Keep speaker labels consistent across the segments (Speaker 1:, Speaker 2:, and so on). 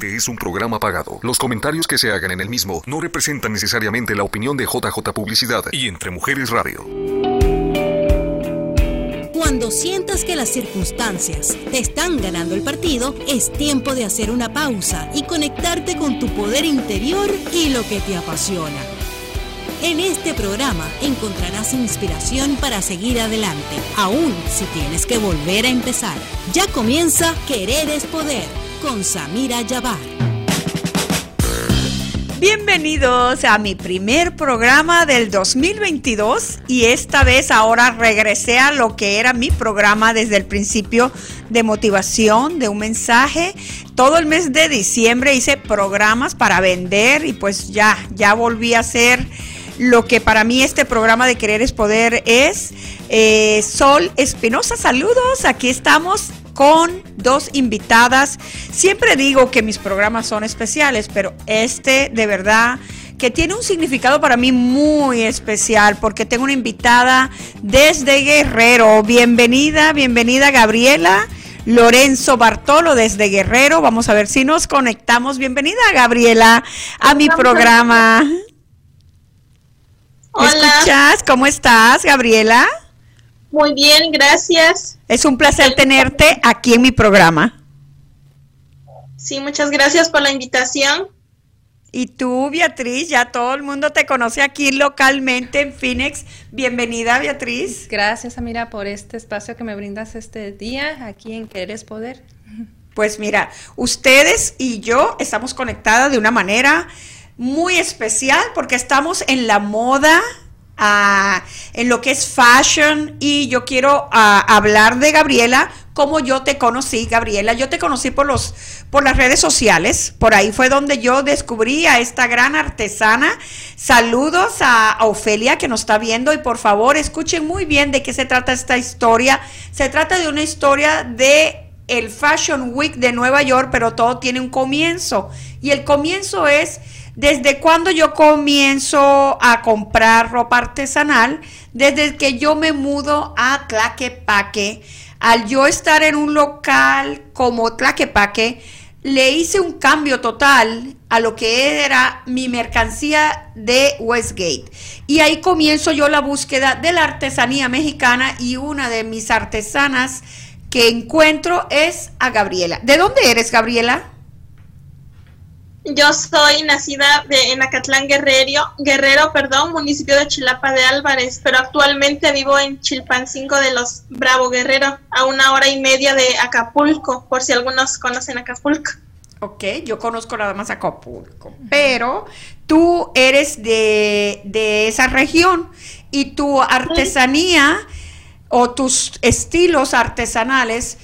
Speaker 1: Este es un programa pagado. Los comentarios que se hagan en el mismo no representan necesariamente la opinión de JJ Publicidad y Entre Mujeres Radio.
Speaker 2: Cuando sientas que las circunstancias te están ganando el partido, es tiempo de hacer una pausa y conectarte con tu poder interior y lo que te apasiona. En este programa encontrarás inspiración para seguir adelante, aun si tienes que volver a empezar. Ya comienza Querer es Poder con Samira Yabar.
Speaker 3: Bienvenidos a mi primer programa del 2022 y esta vez ahora regresé a lo que era mi programa desde el principio de motivación, de un mensaje. Todo el mes de diciembre hice programas para vender y pues ya, ya volví a hacer lo que para mí este programa de Querer es Poder es. Eh, Sol Espinosa, saludos, aquí estamos con dos invitadas. Siempre digo que mis programas son especiales, pero este de verdad que tiene un significado para mí muy especial porque tengo una invitada desde Guerrero. Bienvenida, bienvenida Gabriela. Lorenzo Bartolo desde Guerrero. Vamos a ver si nos conectamos. Bienvenida, Gabriela, a mi programa. ¿Me escuchas? ¿Cómo estás, Gabriela?
Speaker 4: Muy bien, gracias.
Speaker 3: Es un placer tenerte aquí en mi programa.
Speaker 4: Sí, muchas gracias por la invitación.
Speaker 3: Y tú, Beatriz, ya todo el mundo te conoce aquí localmente en Phoenix. Bienvenida, Beatriz.
Speaker 5: Gracias, Amira, por este espacio que me brindas este día aquí en Querer Poder.
Speaker 3: Pues mira, ustedes y yo estamos conectadas de una manera muy especial porque estamos en la moda, ah, en lo que es fashion y yo quiero hablar de Gabriela como yo te conocí, Gabriela. Yo te conocí por los por las redes sociales, por ahí fue donde yo descubrí a esta gran artesana. Saludos a, a Ofelia que nos está viendo y por favor escuchen muy bien de qué se trata esta historia. Se trata de una historia de el Fashion Week de Nueva York, pero todo tiene un comienzo. Y el comienzo es desde cuando yo comienzo a comprar ropa artesanal, desde que yo me mudo a Tlaquepaque, al yo estar en un local como Tlaquepaque, le hice un cambio total a lo que era mi mercancía de Westgate. Y ahí comienzo yo la búsqueda de la artesanía mexicana y una de mis artesanas que encuentro es a Gabriela. ¿De dónde eres, Gabriela?
Speaker 4: Yo soy nacida de, en Acatlán Guerrero, Guerrero, perdón, municipio de Chilapa de Álvarez, pero actualmente vivo en Chilpancingo de los Bravo Guerrero, a una hora y media de Acapulco, por si algunos conocen Acapulco.
Speaker 3: Ok, yo conozco nada más Acapulco, pero tú eres de, de esa región y tu artesanía o tus estilos artesanales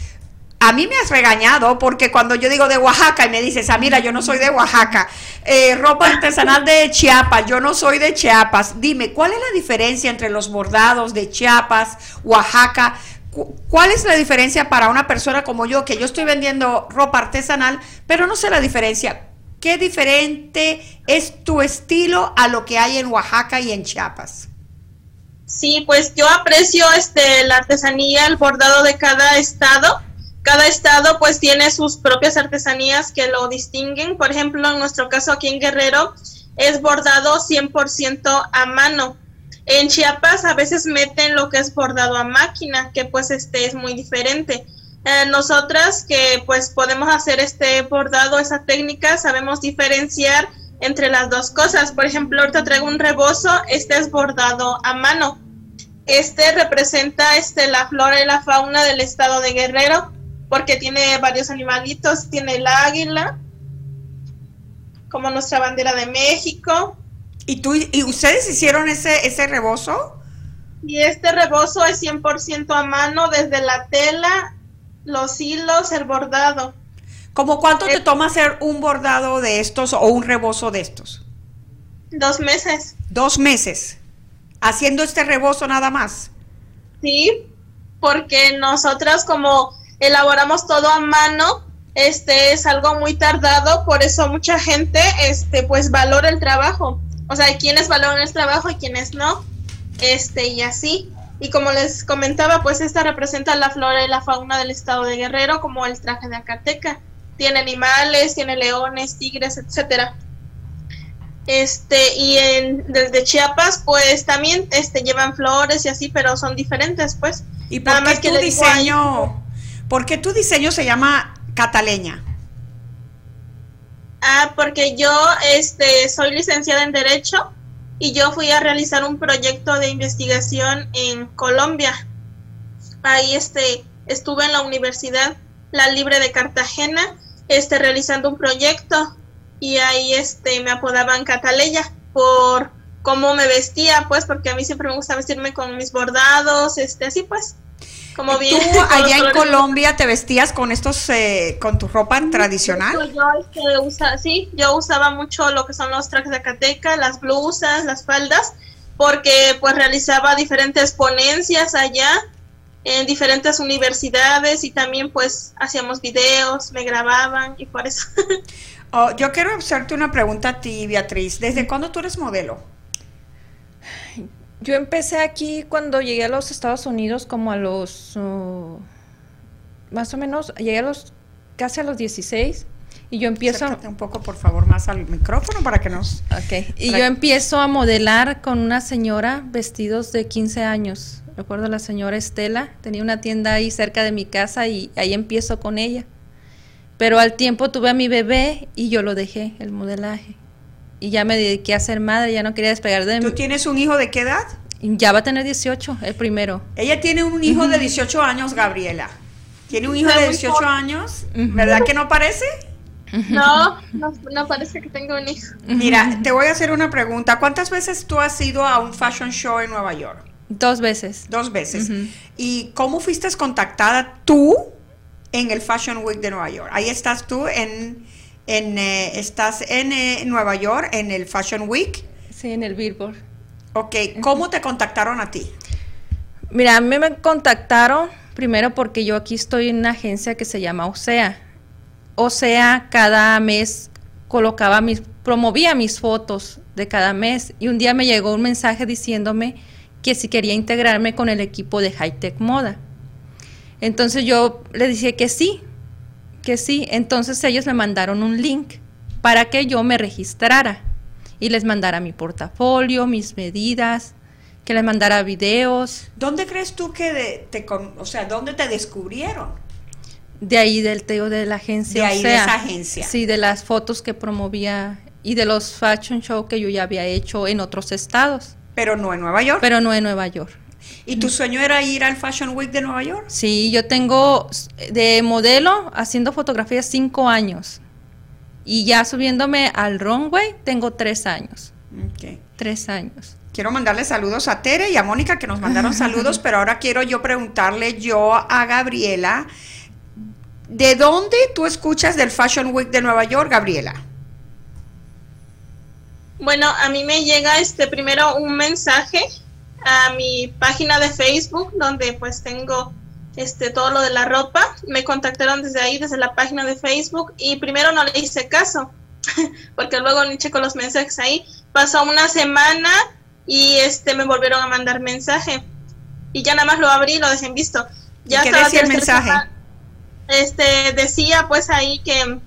Speaker 3: a mí me has regañado porque cuando yo digo de Oaxaca y me dices, ah, mira, yo no soy de Oaxaca, eh, ropa artesanal de Chiapas, yo no soy de Chiapas. Dime, ¿cuál es la diferencia entre los bordados de Chiapas, Oaxaca? ¿Cuál es la diferencia para una persona como yo, que yo estoy vendiendo ropa artesanal, pero no sé la diferencia? ¿Qué diferente es tu estilo a lo que hay en Oaxaca y en Chiapas?
Speaker 4: Sí, pues yo aprecio este la artesanía, el bordado de cada estado cada estado pues tiene sus propias artesanías que lo distinguen. Por ejemplo, en nuestro caso aquí en Guerrero es bordado 100% a mano. En Chiapas a veces meten lo que es bordado a máquina, que pues este es muy diferente. Eh, nosotras que pues podemos hacer este bordado, esa técnica, sabemos diferenciar entre las dos cosas. Por ejemplo, ahorita traigo un rebozo, este es bordado a mano. Este representa este, la flora y la fauna del estado de Guerrero porque tiene varios animalitos, tiene el águila, como nuestra bandera de México.
Speaker 3: ¿Y, tú, y ustedes hicieron ese, ese rebozo?
Speaker 4: Y este rebozo es 100% a mano, desde la tela, los hilos, el bordado.
Speaker 3: ¿Cómo cuánto te toma hacer un bordado de estos o un rebozo de estos?
Speaker 4: Dos meses.
Speaker 3: Dos meses. Haciendo este rebozo nada más.
Speaker 4: Sí, porque nosotras como elaboramos todo a mano, este es algo muy tardado, por eso mucha gente este pues valora el trabajo. O sea, hay quienes valoran el trabajo y quienes no. Este y así. Y como les comentaba, pues esta representa la flora y la fauna del estado de Guerrero como el traje de Acateca. tiene animales, tiene leones, tigres, etcétera. Este, y en, desde Chiapas, pues también este, llevan flores y así, pero son diferentes, pues.
Speaker 3: ¿Y por qué tu diseño, por qué tu diseño se llama cataleña?
Speaker 4: Ah, porque yo este, soy licenciada en Derecho y yo fui a realizar un proyecto de investigación en Colombia. Ahí este, estuve en la Universidad La Libre de Cartagena este, realizando un proyecto y ahí este, me apodaban Cataleya por cómo me vestía, pues, porque a mí siempre me gusta vestirme con mis bordados, este, así pues.
Speaker 3: Como bien, ¿Tú allá en Colombia te vestías con estos, eh, con tu ropa tradicional?
Speaker 4: Yo, este, sí, yo usaba mucho lo que son los trajes de Acateca, las blusas, las faldas, porque pues realizaba diferentes ponencias allá en diferentes universidades y también pues hacíamos videos, me grababan y por eso.
Speaker 3: Oh, yo quiero hacerte una pregunta a ti, Beatriz. ¿Desde cuándo tú eres modelo?
Speaker 5: Yo empecé aquí cuando llegué a los Estados Unidos como a los, uh, más o menos, llegué a los, casi a los 16 y yo empiezo...
Speaker 3: un poco, por favor, más al micrófono para que nos...
Speaker 5: Ok, y yo empiezo a modelar con una señora vestidos de 15 años. Recuerdo a la señora Estela, tenía una tienda ahí cerca de mi casa y ahí empiezo con ella. Pero al tiempo tuve a mi bebé y yo lo dejé, el modelaje y ya me dediqué a ser madre, ya no quería despegar de
Speaker 3: mí. ¿Tú tienes un hijo de qué edad?
Speaker 5: Ya va a tener 18, el primero.
Speaker 3: Ella tiene un hijo de 18 años, Gabriela. Tiene un hijo de 18 años, ¿verdad que no parece?
Speaker 4: No, no, parece que tenga un hijo.
Speaker 3: Mira, te voy a hacer una pregunta. ¿Cuántas veces tú has ido a un fashion show en Nueva York?
Speaker 5: Dos veces.
Speaker 3: Dos veces. ¿Y cómo fuiste contactada tú en el Fashion Week de Nueva York? Ahí estás tú en en, eh, estás en eh, Nueva York en el Fashion Week.
Speaker 5: Sí, en el Billboard.
Speaker 3: Ok, ¿cómo te contactaron a ti?
Speaker 5: Mira, a mí me contactaron primero porque yo aquí estoy en una agencia que se llama OSEA. OSEA cada mes colocaba mis, promovía mis fotos de cada mes y un día me llegó un mensaje diciéndome que si quería integrarme con el equipo de High Tech Moda. Entonces yo le dije que sí, que sí. Entonces ellos me mandaron un link para que yo me registrara y les mandara mi portafolio, mis medidas, que les mandara videos.
Speaker 3: ¿Dónde crees tú que te, o sea, dónde te descubrieron?
Speaker 5: De ahí del teo de la agencia.
Speaker 3: De ahí de esa agencia.
Speaker 5: Sí, de las fotos que promovía y de los fashion show que yo ya había hecho en otros estados.
Speaker 3: Pero no en Nueva York.
Speaker 5: Pero no en Nueva York.
Speaker 3: ¿Y tu sueño era ir al Fashion Week de Nueva York?
Speaker 5: Sí, yo tengo de modelo haciendo fotografías cinco años. Y ya subiéndome al runway tengo tres años. Okay. Tres años.
Speaker 3: Quiero mandarle saludos a Tere y a Mónica que nos mandaron saludos, pero ahora quiero yo preguntarle yo a Gabriela, ¿de dónde tú escuchas del Fashion Week de Nueva York, Gabriela?
Speaker 4: Bueno, a mí me llega este primero un mensaje a mi página de Facebook, donde pues tengo este todo lo de la ropa. Me contactaron desde ahí, desde la página de Facebook, y primero no le hice caso, porque luego ni checo los mensajes ahí. Pasó una semana y este me volvieron a mandar mensaje. Y ya nada más lo abrí y lo dejé visto. Ya
Speaker 3: ¿Qué decía el mensaje?
Speaker 4: este decía pues ahí que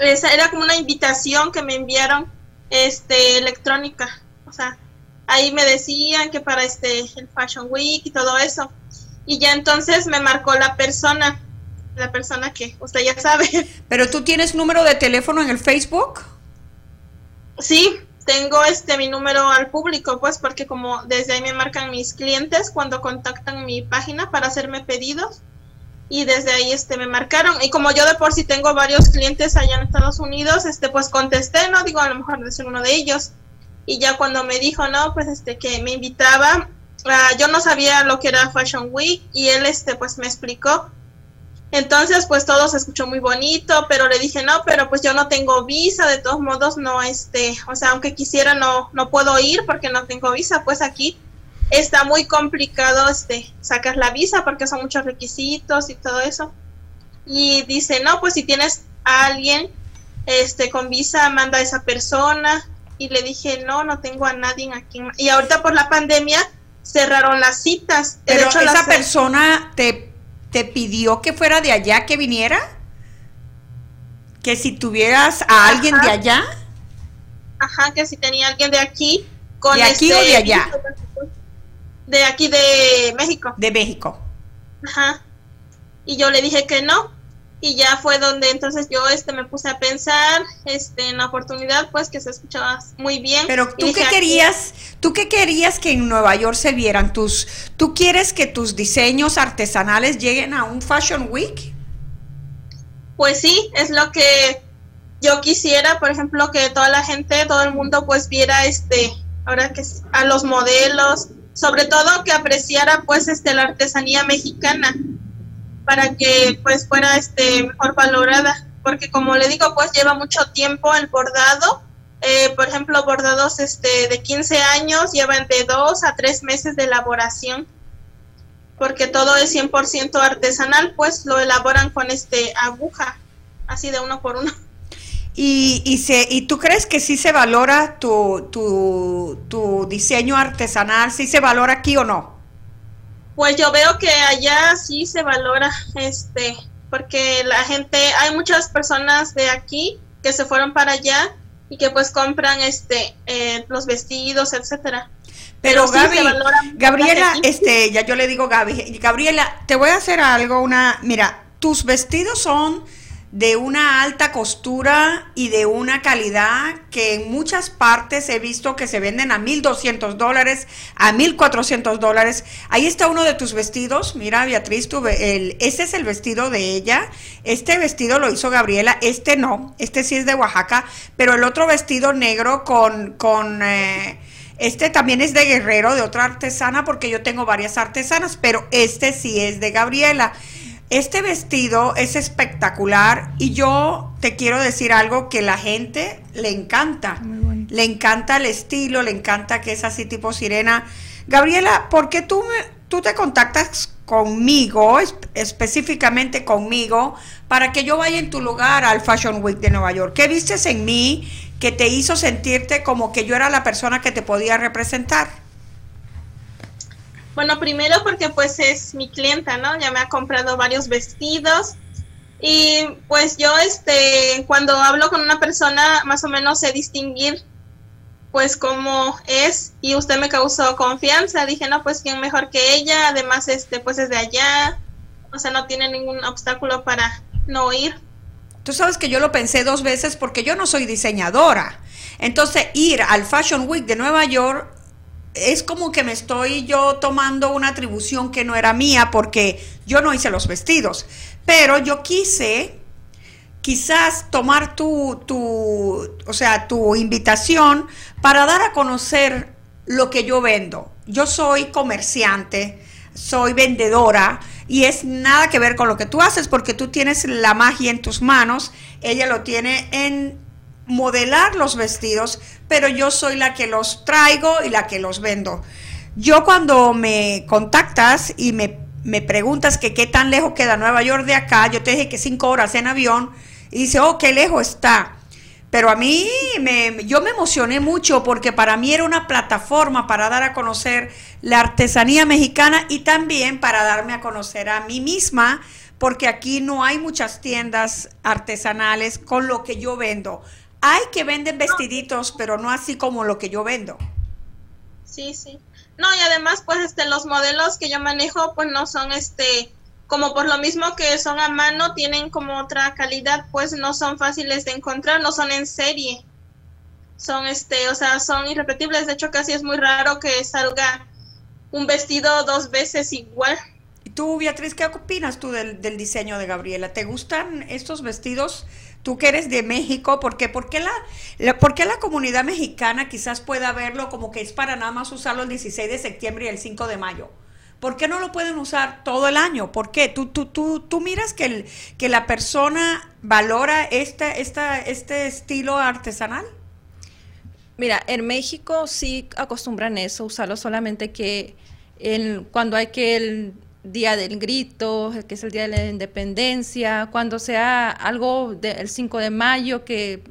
Speaker 4: esa era como una invitación que me enviaron este electrónica, o sea, ahí me decían que para este el Fashion Week y todo eso. Y ya entonces me marcó la persona, la persona que usted ya sabe.
Speaker 3: Pero tú tienes número de teléfono en el Facebook?
Speaker 4: Sí, tengo este mi número al público, pues porque como desde ahí me marcan mis clientes cuando contactan mi página para hacerme pedidos y desde ahí este me marcaron y como yo de por sí tengo varios clientes allá en Estados Unidos, este pues contesté, no digo a lo mejor de ser uno de ellos y ya cuando me dijo, no, pues este que me invitaba, ah, yo no sabía lo que era Fashion Week y él este pues me explicó. Entonces pues todo se escuchó muy bonito, pero le dije, no, pero pues yo no tengo visa, de todos modos no, este, o sea, aunque quisiera no, no puedo ir porque no tengo visa, pues aquí está muy complicado este sacar la visa porque son muchos requisitos y todo eso. Y dice, no, pues si tienes a alguien este con visa, manda a esa persona y le dije, no, no tengo a nadie aquí. Y ahorita por la pandemia cerraron las citas.
Speaker 3: Pero esa persona te, te pidió que fuera de allá, que viniera. Que si tuvieras a alguien de allá.
Speaker 4: Ajá, que si tenía alguien de aquí.
Speaker 3: Con ¿De aquí o de este allá?
Speaker 4: De aquí de México.
Speaker 3: De México.
Speaker 4: Ajá. Y yo le dije que no, y ya fue donde entonces yo este me puse a pensar este en la oportunidad pues que se escuchaba muy bien.
Speaker 3: Pero tú qué querías tú qué querías que en Nueva York se vieran tus tú quieres que tus diseños artesanales lleguen a un Fashion Week
Speaker 4: pues sí es lo que yo quisiera por ejemplo que toda la gente todo el mundo pues viera este ahora que a los modelos sobre todo que apreciara pues este la artesanía mexicana para que pues fuera este mejor valorada porque como le digo pues lleva mucho tiempo el bordado eh, por ejemplo bordados este de 15 años llevan de 2 a 3 meses de elaboración porque todo es 100% artesanal pues lo elaboran con este aguja así de uno por uno
Speaker 3: y, y, se, ¿Y tú crees que sí se valora tu, tu, tu diseño artesanal? ¿Sí se valora aquí o no?
Speaker 4: Pues yo veo que allá sí se valora, este, porque la gente, hay muchas personas de aquí que se fueron para allá y que pues compran este eh, los vestidos, etcétera.
Speaker 3: Pero, Gaby, Gabriela, este, ya yo le digo Gaby, Gabriela, te voy a hacer algo, una, mira, tus vestidos son de una alta costura y de una calidad que en muchas partes he visto que se venden a 1.200 dólares, a 1.400 dólares. Ahí está uno de tus vestidos. Mira, Beatriz, tu, el, este es el vestido de ella. Este vestido lo hizo Gabriela. Este no. Este sí es de Oaxaca. Pero el otro vestido negro con... con eh, este también es de Guerrero, de otra artesana, porque yo tengo varias artesanas, pero este sí es de Gabriela. Este vestido es espectacular y yo te quiero decir algo que la gente le encanta. Le encanta el estilo, le encanta que es así tipo sirena. Gabriela, ¿por qué tú, tú te contactas conmigo, específicamente conmigo, para que yo vaya en tu lugar al Fashion Week de Nueva York? ¿Qué vistes en mí que te hizo sentirte como que yo era la persona que te podía representar?
Speaker 4: Bueno, primero porque pues es mi clienta, ¿no? Ya me ha comprado varios vestidos y pues yo este cuando hablo con una persona más o menos sé distinguir pues cómo es y usted me causó confianza, dije, no, pues quién mejor que ella, además este pues es de allá, o sea, no tiene ningún obstáculo para no ir.
Speaker 3: Tú sabes que yo lo pensé dos veces porque yo no soy diseñadora. Entonces, ir al Fashion Week de Nueva York es como que me estoy yo tomando una atribución que no era mía porque yo no hice los vestidos, pero yo quise quizás tomar tu, tu, o sea, tu invitación para dar a conocer lo que yo vendo. Yo soy comerciante, soy vendedora y es nada que ver con lo que tú haces porque tú tienes la magia en tus manos, ella lo tiene en modelar los vestidos, pero yo soy la que los traigo y la que los vendo. Yo cuando me contactas y me, preguntas que qué tan lejos queda Nueva York de acá, yo te dije que cinco horas en avión y dice, oh, qué lejos está. Pero a mí me, yo me emocioné mucho porque para mí era una plataforma para dar a conocer la artesanía mexicana y también para darme a conocer a mí misma, porque aquí no hay muchas tiendas artesanales con lo que yo vendo. Hay que venden vestiditos, pero no así como lo que yo vendo.
Speaker 4: Sí, sí. No, y además, pues, este, los modelos que yo manejo, pues, no son, este, como por lo mismo que son a mano, tienen como otra calidad, pues, no son fáciles de encontrar, no son en serie. Son, este, o sea, son irrepetibles. De hecho, casi es muy raro que salga un vestido dos veces igual.
Speaker 3: ¿Y tú, Beatriz, qué opinas tú del, del diseño de Gabriela? ¿Te gustan estos vestidos? Tú que eres de México, ¿por qué? ¿Por qué la, la comunidad mexicana quizás pueda verlo como que es para nada más usarlo el 16 de septiembre y el 5 de mayo? ¿Por qué no lo pueden usar todo el año? ¿Por qué? ¿Tú, tú, tú, tú miras que, el, que la persona valora esta, esta, este estilo artesanal?
Speaker 5: Mira, en México sí acostumbran eso, usarlo solamente que cuando hay que el Día del Grito, que es el Día de la Independencia, cuando sea algo del 5 de mayo, que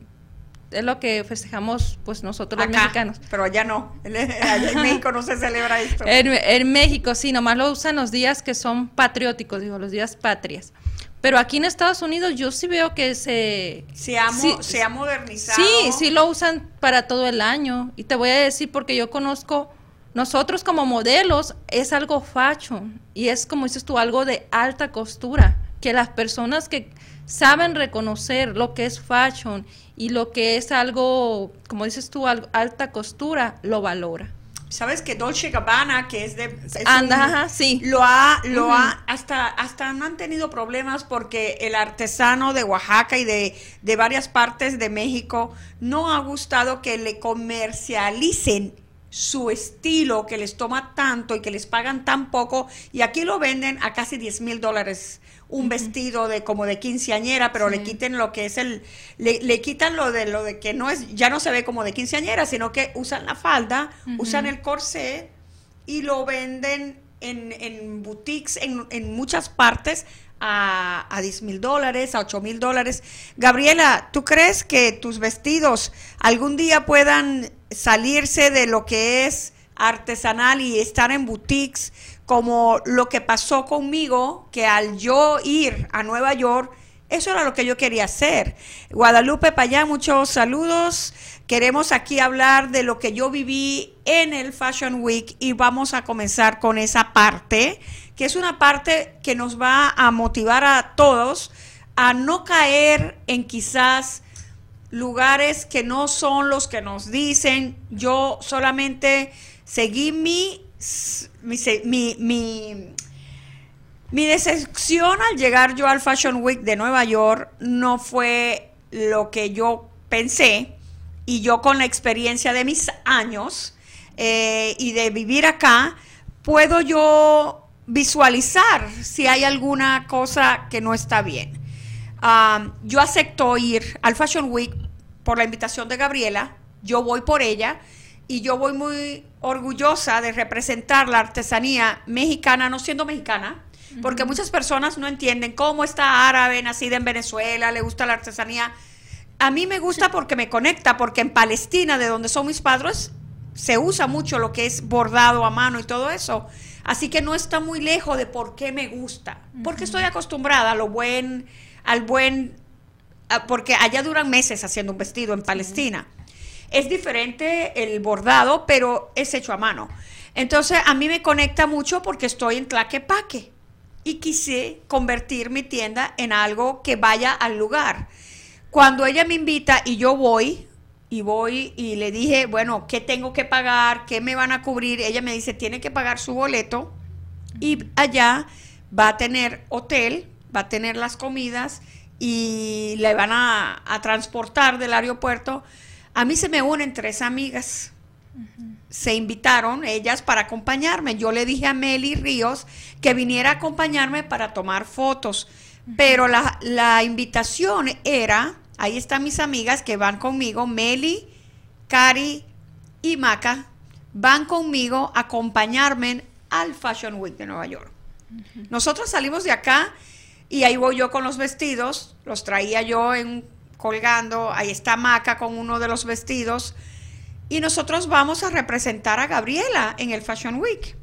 Speaker 5: es lo que festejamos pues nosotros los mexicanos.
Speaker 3: Pero allá no, allá en México no se celebra esto.
Speaker 5: En, México sí, nomás lo usan los días que son patrióticos, digo, los días patrias. Pero aquí en Estados Unidos yo sí veo que se...
Speaker 3: Se ha,
Speaker 5: sí,
Speaker 3: se ha modernizado.
Speaker 5: Sí, sí lo usan para todo el año. Y te voy a decir porque yo conozco, nosotros como modelos es algo fashion y es como dices tú, algo de alta costura. Que las personas que saben reconocer lo que es fashion y lo que es algo, como dices tú, alta costura, lo valora.
Speaker 3: Sabes que Dolce Gabbana, que es de
Speaker 5: Anda, sí.
Speaker 3: lo ha, lo ha, hasta, hasta no han tenido problemas porque el artesano de Oaxaca y de, de varias partes de México no ha gustado que le comercialicen su estilo que les toma tanto y que les pagan tan poco y aquí lo venden a casi 10 mil dólares. Un vestido de como de quinceañera, pero le quiten lo que es el, le, quitan lo de lo de que no es, ya no se ve como de quinceañera, sino que usan la falda, usan el corsé y lo venden en, en boutiques en, en muchas partes a, a 10 mil dólares, a 8 mil dólares. Gabriela, ¿tú crees que tus vestidos algún día puedan salirse de lo que es artesanal y estar en boutiques como lo que pasó conmigo, que al yo ir a Nueva York, eso era lo que yo quería hacer. Guadalupe allá, muchos saludos. Queremos aquí hablar de lo que yo viví en el Fashion Week y vamos a comenzar con esa parte, que es una parte que nos va a motivar a todos a no caer en quizás lugares que no son los que nos dicen. Yo solamente seguí mi mi, mi, mi, decepción al llegar yo al Fashion Week de Nueva York no fue lo que yo pensé y yo con la experiencia de mis años eh, y de vivir acá, puedo yo visualizar si hay alguna cosa que no está bien. Yo acepto ir al Fashion Week por la invitación de Gabriela, yo voy por ella y yo voy muy orgullosa de representar la artesanía mexicana, no siendo mexicana, porque muchas personas no entienden cómo está árabe, nacida en Venezuela, le gusta la artesanía. A mí me gusta porque me conecta, porque en Palestina, de donde son mis padres, se usa mucho lo que es bordado a mano y todo eso. Así que no está muy lejos de por qué me gusta, porque estoy acostumbrada a lo buen, al buen, porque allá duran meses haciendo un vestido en Palestina. Es diferente el bordado, pero es hecho a mano. Entonces a mí me conecta mucho porque estoy en Tlaquepaque y quise convertir mi tienda en algo que vaya al lugar. Cuando ella me invita y yo voy, y voy y le dije, bueno, ¿qué tengo que pagar? ¿Qué me van a cubrir? Ella me dice, tiene que pagar su boleto y allá va a tener hotel, va a tener las comidas y le van a, a transportar del aeropuerto a mí se me unen tres amigas. Se invitaron ellas para acompañarme. Yo le dije a Meli Ríos que viniera a acompañarme para tomar fotos. Pero la, la, invitación era, ahí están mis amigas que van conmigo, Meli, Cari y Maca, van conmigo a acompañarme al Fashion Week de Nueva York. Nosotros salimos de acá y ahí voy yo con los vestidos, los traía yo en colgando, ahí está Maca con uno de los vestidos, y nosotros vamos a representar a Gabriela en el Fashion Week.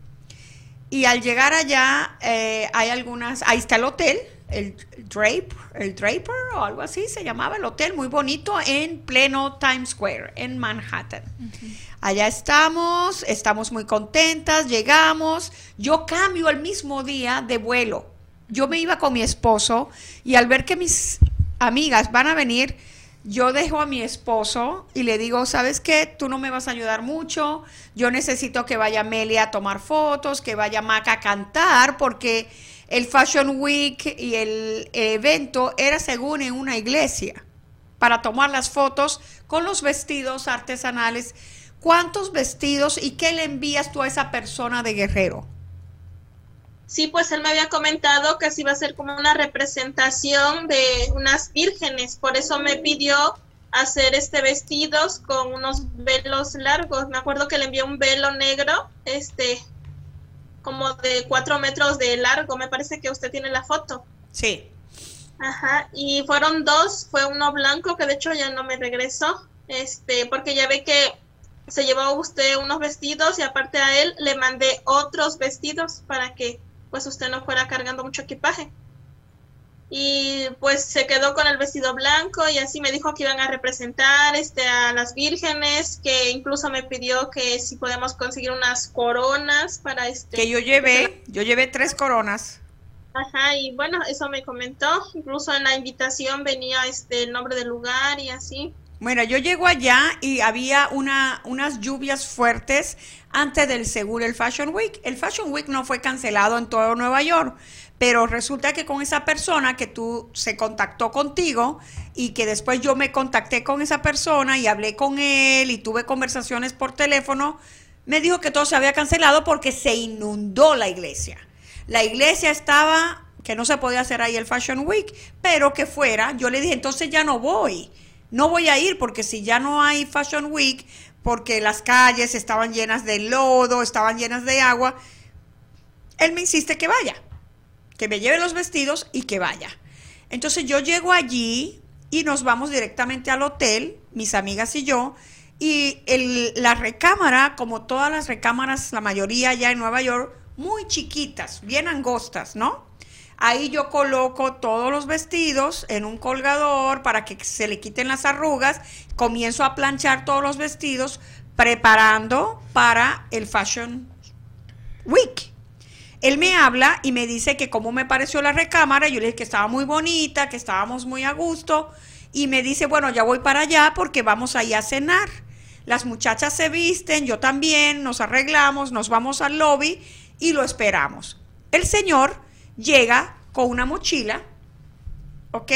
Speaker 3: Y al llegar allá, eh, hay algunas, ahí está el hotel, el Drape, el Draper o algo así se llamaba el hotel, muy bonito en pleno Times Square, en Manhattan. Allá estamos, estamos muy contentas, llegamos, yo cambio el mismo día de vuelo. Yo me iba con mi esposo y al ver que mis amigas van a venir, yo dejo a mi esposo y le digo, ¿sabes qué? Tú no me vas a ayudar mucho, yo necesito que vaya Melia a tomar fotos, que vaya Maca a cantar, porque el Fashion Week y el evento era según en una iglesia, para tomar las fotos con los vestidos artesanales. ¿Cuántos vestidos y qué le envías tú a esa persona de guerrero?
Speaker 4: Sí, pues él me había comentado que así iba a ser como una representación de unas vírgenes, por eso me pidió hacer este vestidos con unos velos largos. Me acuerdo que le envió un velo negro, este, como de cuatro metros de largo. Me parece que usted tiene la foto.
Speaker 3: Sí.
Speaker 4: Ajá. Y fueron dos, fue uno blanco que de hecho ya no me regresó, este, porque ya ve que se llevó usted unos vestidos y aparte a él le mandé otros vestidos para que pues usted no fuera cargando mucho equipaje. y pues se quedó con el vestido blanco y así me dijo que iban a representar este a las vírgenes que incluso me pidió que si podemos conseguir unas coronas para este
Speaker 3: que yo llevé yo llevé tres coronas.
Speaker 4: Ajá y bueno eso me comentó. Incluso en la invitación venía este el nombre del lugar y así
Speaker 3: bueno, yo llego allá y había una, unas lluvias fuertes antes del seguro el Fashion Week. El Fashion Week no fue cancelado en todo Nueva York, pero resulta que con esa persona que tú se contactó contigo y que después yo me contacté con esa persona y hablé con él y tuve conversaciones por teléfono, me dijo que todo se había cancelado porque se inundó la iglesia. La iglesia estaba que no se podía hacer ahí el Fashion Week, pero que fuera, yo le dije, entonces ya no voy, no voy a ir porque si ya no hay Fashion Week, porque las calles estaban llenas de lodo, estaban llenas de agua, él me insiste que vaya que me lleve los vestidos y que vaya. Entonces yo llego allí y nos vamos directamente al hotel, mis amigas y yo, y la recámara, como todas las recámaras, la mayoría ya en Nueva York, muy chiquitas, bien angostas, ¿no? Ahí yo coloco todos los vestidos en un colgador para que se le quiten las arrugas, comienzo a planchar todos los vestidos, preparando para el Fashion Week. Él me habla y me dice que cómo me pareció la recámara. Yo le dije que estaba muy bonita, que estábamos muy a gusto. Y me dice, bueno, ya voy para allá porque vamos allá a cenar. Las muchachas se visten, yo también, nos arreglamos, nos vamos al lobby y lo esperamos. El señor llega con una mochila, ¿ok?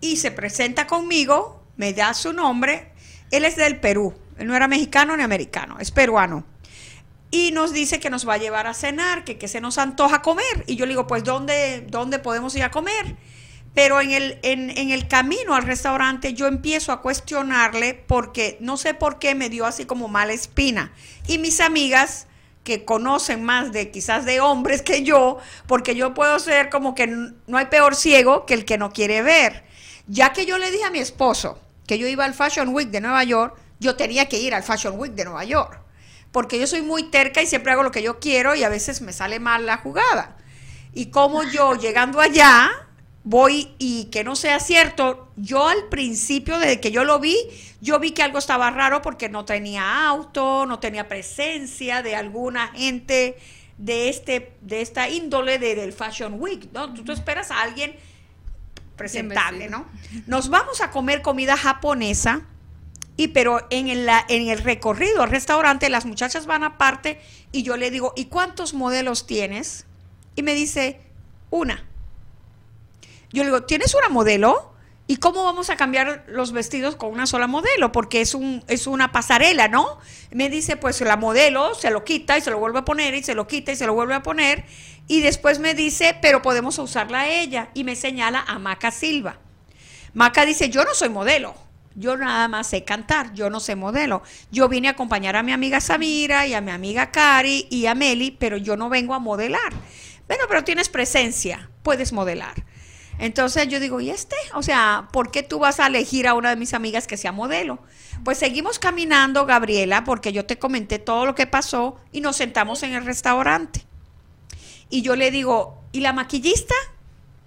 Speaker 3: Y se presenta conmigo, me da su nombre. Él es del Perú, él no era mexicano ni americano, es peruano y nos dice que nos va a llevar a cenar, que, que se nos antoja comer. Y yo le digo, pues, ¿dónde, dónde podemos ir a comer? Pero en el, en, en el camino al restaurante yo empiezo a cuestionarle porque no sé por qué me dio así como mala espina. Y mis amigas que conocen más de quizás de hombres que yo, porque yo puedo ser como que no hay peor ciego que el que no quiere ver. Ya que yo le dije a mi esposo que yo iba al Fashion Week de Nueva York, yo tenía que ir al Fashion Week de Nueva York porque yo soy muy terca y siempre hago lo que yo quiero y a veces me sale mal la jugada. Y como yo llegando allá voy y que no sea cierto, yo al principio desde que yo lo vi, yo vi que algo estaba raro porque no tenía auto, no tenía presencia de alguna gente de este de esta índole de, del Fashion Week, ¿no? Tú, tú esperas a alguien presentable, ¿no? Nos vamos a comer comida japonesa y pero en el, en el recorrido al restaurante las muchachas van aparte y yo le digo, ¿y cuántos modelos tienes? Y me dice, una. Yo le digo, ¿tienes una modelo? ¿Y cómo vamos a cambiar los vestidos con una sola modelo? Porque es, un, es una pasarela, ¿no? Me dice, pues la modelo se lo quita y se lo vuelve a poner y se lo quita y se lo vuelve a poner. Y después me dice, pero podemos usarla a ella. Y me señala a Maca Silva. Maca dice, yo no soy modelo. Yo nada más sé cantar, yo no sé modelo. Yo vine a acompañar a mi amiga Samira y a mi amiga Cari y a Meli, pero yo no vengo a modelar. Bueno, pero tienes presencia, puedes modelar. Entonces yo digo, ¿y este? O sea, ¿por qué tú vas a elegir a una de mis amigas que sea modelo? Pues seguimos caminando, Gabriela, porque yo te comenté todo lo que pasó y nos sentamos en el restaurante. Y yo le digo, ¿y la maquillista?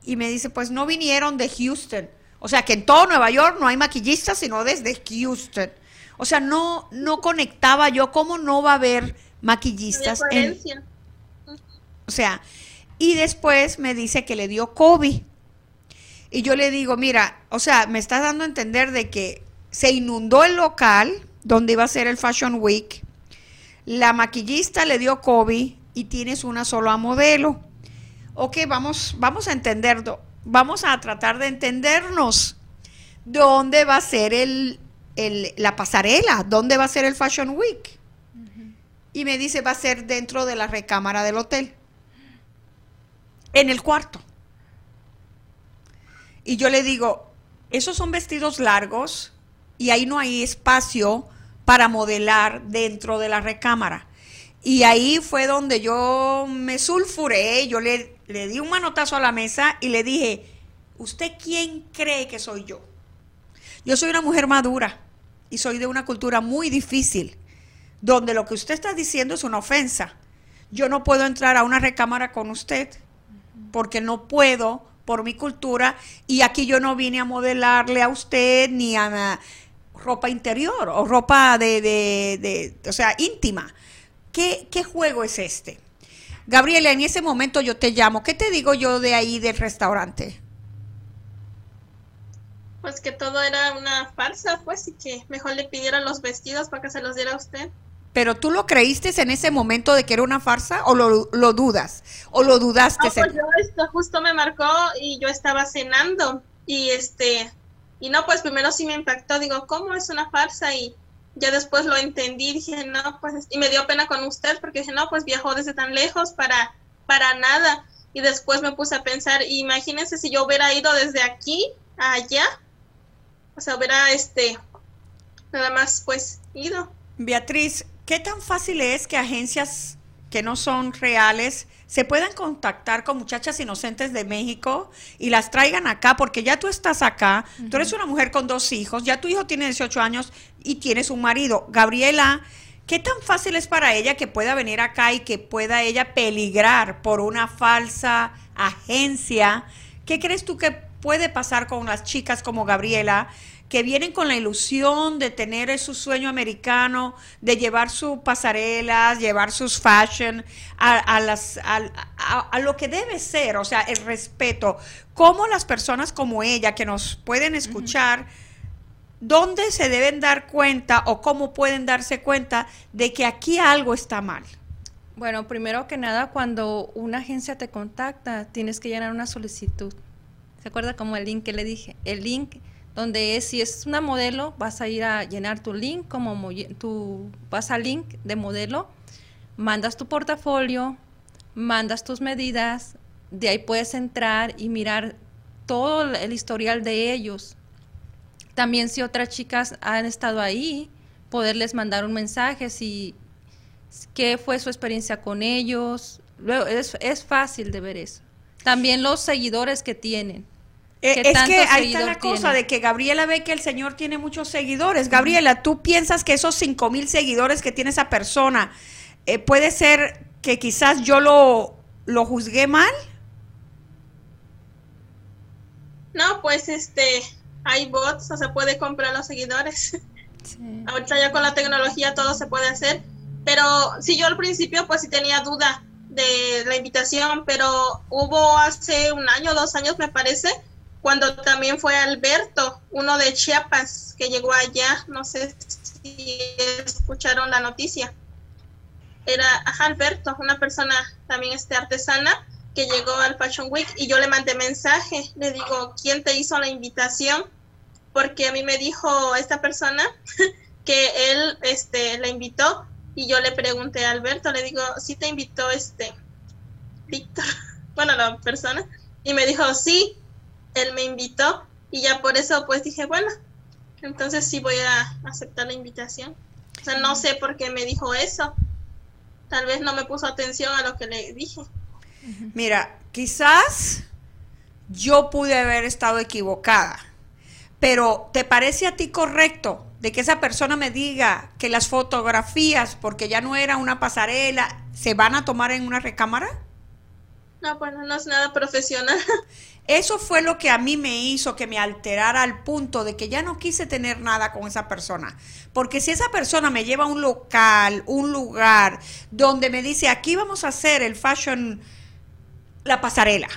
Speaker 3: Y me dice, pues no vinieron de Houston. O sea que en todo Nueva York no hay maquillistas, sino desde Houston. O sea, no, no conectaba yo cómo no va a haber maquillistas. En, o sea, y después me dice que le dio COVID. Y yo le digo, mira, o sea, me estás dando a entender de que se inundó el local donde iba a ser el Fashion Week. La maquillista le dio COVID y tienes una sola modelo. Ok, vamos, vamos a entenderlo vamos a tratar de entendernos. ¿Dónde va a ser el, la pasarela? ¿Dónde va a ser el Fashion Week? Y me dice, va a ser dentro de la recámara del hotel. En el cuarto. Y yo le digo, esos son vestidos largos y ahí no hay espacio para modelar dentro de la recámara. Y ahí fue donde yo me sulfuré, yo le le di un manotazo a la mesa y le dije, ¿usted quién cree que soy yo? Yo soy una mujer madura y soy de una cultura muy difícil, donde lo que usted está diciendo es una ofensa. Yo no puedo entrar a una recámara con usted porque no puedo por mi cultura y aquí yo no vine a modelarle a usted ni a ropa interior o ropa de, de, o sea, íntima. ¿Qué, ¿Qué juego es este? Gabriela, en ese momento yo te llamo. ¿Qué te digo yo de ahí del restaurante?
Speaker 4: Pues que todo era una farsa, pues, y que mejor le pidieran los vestidos para que se los diera a usted.
Speaker 3: ¿Pero tú lo creíste en ese momento de que era una farsa o lo, lo dudas? ¿O lo dudaste?
Speaker 4: No, pues yo esto justo me marcó y yo estaba cenando y este, y no, pues primero sí me impactó, digo, ¿cómo es una farsa? Y ya después lo entendí, dije, no, pues, y me dio pena con usted porque dije, no, pues viajó desde tan lejos para, para nada. Y después me puse a pensar, imagínense si yo hubiera ido desde aquí a allá, o sea, hubiera, este, nada más, pues, ido.
Speaker 3: Beatriz, ¿qué tan fácil es que agencias que no son reales se puedan contactar con muchachas inocentes de México y las traigan acá, porque ya tú estás acá, tú eres una mujer con dos hijos, ya tu hijo tiene 18 años y tienes un marido. Gabriela, ¿qué tan fácil es para ella que pueda venir acá y que pueda ella peligrar por una falsa agencia? ¿Qué crees tú que puede pasar con las chicas como Gabriela? Que vienen con la ilusión de tener su sueño americano, de llevar sus pasarelas, llevar sus fashion a, las, a, lo que debe ser, o sea, el respeto. ¿Cómo las personas como ella que nos pueden escuchar, dónde se deben dar cuenta o cómo pueden darse cuenta de que aquí algo está mal?
Speaker 5: Bueno, primero que nada, cuando una agencia te contacta, tienes que llenar una solicitud. ¿Se acuerda como el link que le dije? El link donde es, si es una modelo, vas a ir a llenar tu link, como tu, vas al link de modelo, mandas tu portafolio, mandas tus medidas, de ahí puedes entrar y mirar todo el historial de ellos. También si otras chicas han estado ahí, poderles mandar un mensaje si qué fue su experiencia con ellos. Luego es, es fácil de ver eso. También los seguidores que tienen.
Speaker 3: Eh, es que ahí está la cosa de que Gabriela ve que el Señor tiene muchos seguidores. Gabriela, ¿tú piensas que esos cinco mil seguidores que tiene esa persona eh, puede ser que quizás yo lo, lo juzgué mal?
Speaker 4: No, pues este, hay bots, o se puede comprar los seguidores. Ahorita ya con la tecnología todo se puede hacer. Pero si yo al principio pues sí tenía duda de la invitación, pero hubo hace un año, dos años me parece, cuando también fue Alberto, uno de Chiapas, que llegó allá, no sé si escucharon la noticia. Era Alberto, una persona también este, artesana que llegó al Fashion Week y yo le mandé mensaje, le digo, ¿quién te hizo la invitación? Porque a mí me dijo esta persona que él este, la invitó y yo le pregunté a Alberto, le digo, ¿sí te invitó este Víctor? Bueno, la persona. Y me dijo, sí, él me invitó y ya por eso pues dije, bueno, entonces sí voy a aceptar la invitación. O sea, no sé por qué me dijo eso. Tal vez no me puso atención a lo que le dije.
Speaker 3: Mira, quizás yo pude haber estado equivocada, pero ¿te parece a ti correcto de que esa persona me diga que las fotografías, porque ya no era una pasarela, se van a tomar en una recámara?
Speaker 4: No, pues no es nada profesional.
Speaker 3: Eso fue lo que a mí me hizo que me alterara al punto de que ya no quise tener nada con esa persona. Porque si esa persona me lleva a un local, un lugar, donde me dice, aquí vamos a hacer el fashion, la pasarela.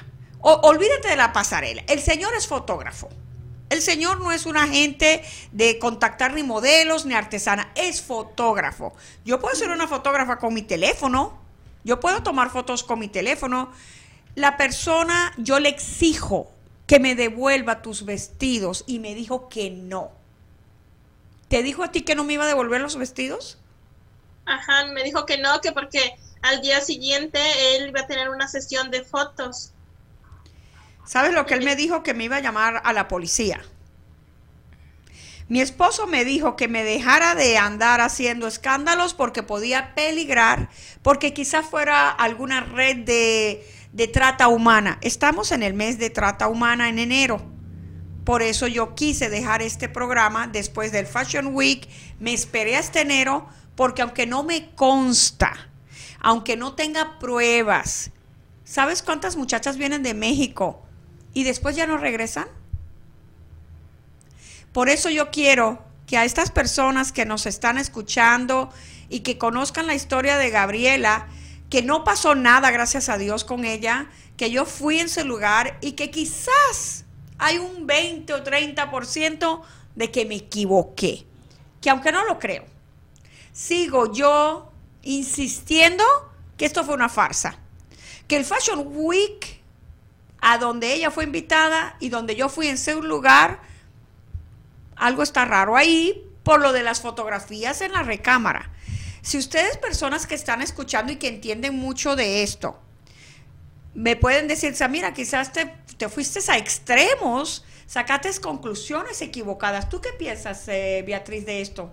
Speaker 3: Olvídate de la pasarela. El señor es fotógrafo. El señor no es un agente de contactar ni modelos ni artesana, es fotógrafo. Yo puedo ser una fotógrafa con mi teléfono, yo puedo tomar fotos con mi teléfono, la persona, yo le exijo que me devuelva tus vestidos y me dijo que no. ¿Te dijo a ti que no me iba a devolver los vestidos?
Speaker 4: Ajá, me dijo que no, que porque al día siguiente él iba a tener una sesión de fotos.
Speaker 3: ¿Sabes lo que él me dijo? Que me iba a llamar a la policía. Mi esposo me dijo que me dejara de andar haciendo escándalos porque podía peligrar, porque quizás fuera alguna red de, de trata humana. Estamos en el mes de trata humana en enero. Por eso yo quise dejar este programa después del Fashion Week. Me esperé hasta enero porque aunque no me consta, aunque no tenga pruebas, ¿sabes cuántas muchachas vienen de México y después ya no regresan. Por eso yo quiero que a estas personas que nos están escuchando y que conozcan la historia de Gabriela, que no pasó nada, gracias a Dios, con ella, que yo fui en su lugar y que quizás hay un 20 o 30% de que me equivoqué. Que aunque no lo creo, sigo yo insistiendo que esto fue una farsa. Que el Fashion Week, a donde ella fue invitada y donde yo fui en su lugar, algo está raro ahí por lo de las fotografías en la recámara. Si ustedes, personas que están escuchando y que entienden mucho de esto, me pueden decir, mira, quizás te, te, fuiste a extremos, sacaste conclusiones equivocadas. ¿Tú qué piensas, eh, Beatriz, de esto?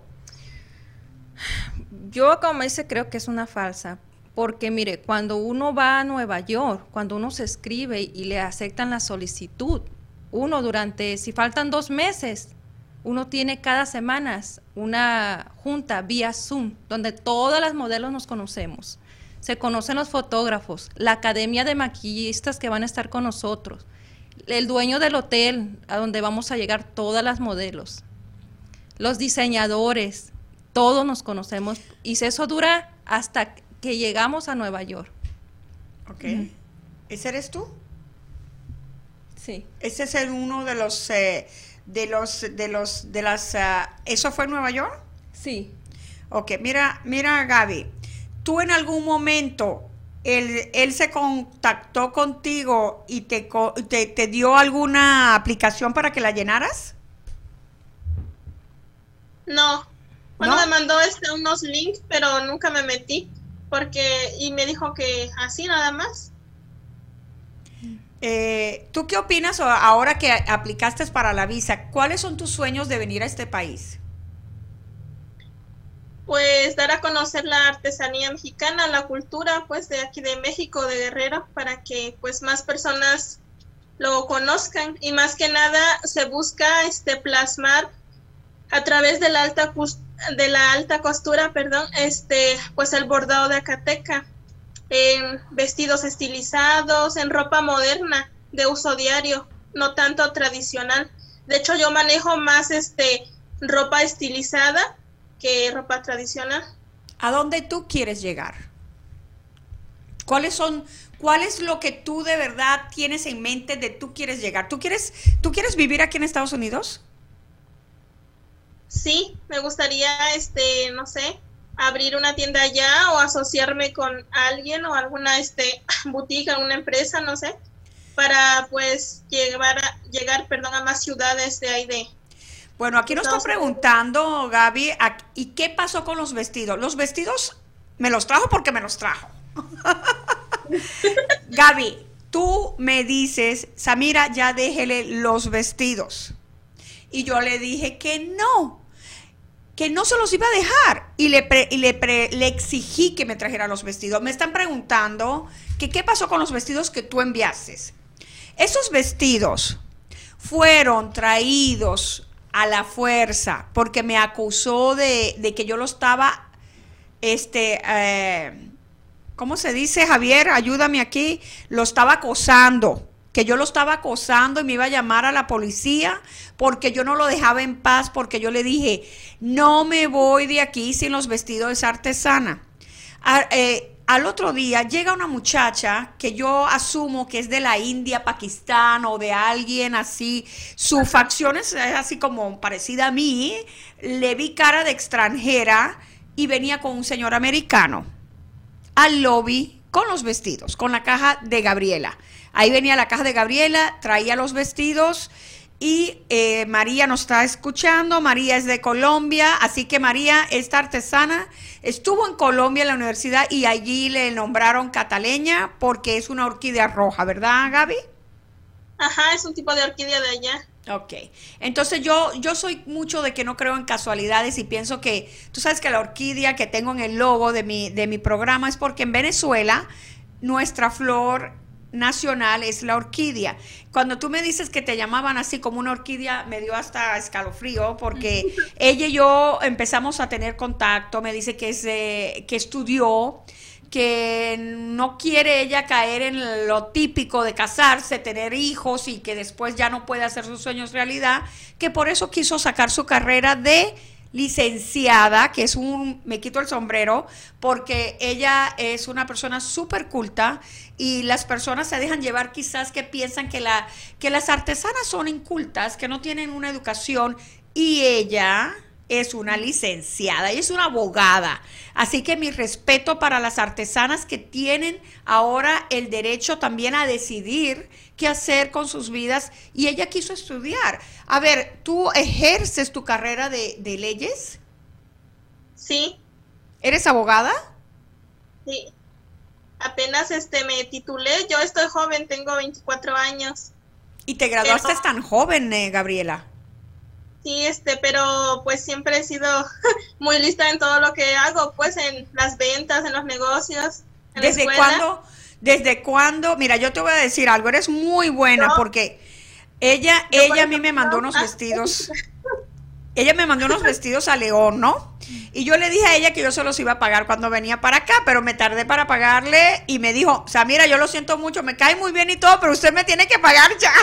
Speaker 5: Yo, como dice, creo que es una falsa. Porque mire, cuando uno va a Nueva York, cuando uno se escribe y le aceptan la solicitud, uno durante, si faltan dos meses, uno tiene cada semana una junta vía Zoom, donde todas las modelos nos conocemos. Se conocen los fotógrafos, la academia de maquillistas que van a estar con nosotros, el dueño del hotel a donde vamos a llegar todas las modelos, los diseñadores, todos nos conocemos y eso dura hasta que llegamos a Nueva York.
Speaker 3: Ok. ¿Ese eres tú?
Speaker 5: Sí.
Speaker 3: Ese es el uno de los... Eh, de los, de los, de las, ah, ¿eso fue en Nueva York?
Speaker 5: Sí.
Speaker 3: Ok, mira, mira Gaby, tú en algún momento, él, él se contactó contigo y te, te, dio alguna aplicación para que la llenaras?
Speaker 4: No, bueno, me mandó este, unos links, pero nunca me metí, porque, y me dijo que así nada más.
Speaker 3: Eh, ¿Tú qué opinas ahora que aplicaste para la visa? ¿Cuáles son tus sueños de venir a este país?
Speaker 4: Pues dar a conocer la artesanía mexicana, la cultura pues de aquí de México, de Guerrero, para que pues más personas lo conozcan y más que nada se busca este plasmar a través de la alta de la alta costura, perdón, este pues el bordado de Acateca en vestidos estilizados, en ropa moderna de uso diario, no tanto tradicional. De hecho, yo manejo más este ropa estilizada que ropa tradicional.
Speaker 3: ¿A dónde tú quieres llegar? ¿Cuáles son cuál es lo que tú de verdad tienes en mente de tú quieres llegar? ¿Tú quieres tú quieres vivir aquí en Estados Unidos?
Speaker 4: Sí, me gustaría este, no sé, abrir una tienda allá o asociarme con alguien o alguna este boutique, alguna empresa, no sé, para pues llegar a, llegar, perdón, a más ciudades de ahí de
Speaker 3: Bueno, aquí nos están preguntando, Gaby, ¿y qué pasó con los vestidos? Los vestidos me los trajo porque me los trajo. Gaby, tú me dices, Samira, ya déjele los vestidos. Y yo le dije que no, que no se los iba a dejar y le, le, le, exigí que me trajera los vestidos. Me están preguntando que qué pasó con los vestidos que tú enviaste. Esos vestidos fueron traídos a la fuerza porque me acusó de, que yo lo estaba, este, eh, ¿cómo se dice, Javier? Ayúdame aquí. Lo estaba acosando que yo lo estaba acosando y me iba a llamar a la policía porque yo no lo dejaba en paz, porque yo le dije, no me voy de aquí sin los vestidos de artesana. Eh, al otro día llega una muchacha que yo asumo que es de la India, Pakistán o de alguien así, su facción es así como parecida a mí, le vi cara de extranjera y venía con un señor americano al lobby con los vestidos, con la caja de Gabriela. Ahí venía la caja de Gabriela, traía los vestidos y eh, María nos está escuchando. María es de Colombia, así que María, esta artesana, estuvo en Colombia en la universidad y allí le nombraron cataleña porque es una orquídea roja, ¿verdad, Gaby?
Speaker 4: Ajá, es un tipo de orquídea de allá.
Speaker 3: Ok, entonces yo, yo soy mucho de que no creo en casualidades y pienso que, tú sabes que la orquídea que tengo en el logo de mi, de mi programa es porque en Venezuela nuestra flor nacional es la orquídea. Cuando tú me dices que te llamaban así como una orquídea, me dio hasta escalofrío porque ella y yo empezamos a tener contacto, me dice que, es, que estudió, que no quiere ella caer en lo típico de casarse, tener hijos y que después ya no puede hacer sus sueños realidad, que por eso quiso sacar su carrera de licenciada, que es un, me quito el sombrero, porque ella es una persona súper culta y las personas se dejan llevar quizás que piensan que, la, que las artesanas son incultas, que no tienen una educación y ella es una licenciada y es una abogada. Así que mi respeto para las artesanas que tienen ahora el derecho también a decidir qué hacer con sus vidas y ella quiso estudiar. A ver, ¿tú ejerces tu carrera de, de leyes?
Speaker 4: Sí.
Speaker 3: ¿Eres abogada?
Speaker 4: Sí. Apenas este me titulé, yo estoy joven, tengo 24 años.
Speaker 3: ¿Y te graduaste tan joven, eh, Gabriela?
Speaker 4: Sí, este, pero pues siempre he sido muy lista en todo lo que hago, pues en las ventas, en los negocios. En
Speaker 3: ¿Desde cuándo? ¿Desde cuándo? Mira, yo te voy a decir algo, eres muy buena porque ella, ella a mí me mandó unos vestidos. ella me mandó unos vestidos a León, ¿no? Y yo le dije a ella que yo se los iba a pagar cuando venía para acá, pero me tardé para pagarle y me dijo, o sea, mira, yo lo siento mucho, me cae muy bien y todo, pero usted me tiene que pagar ya.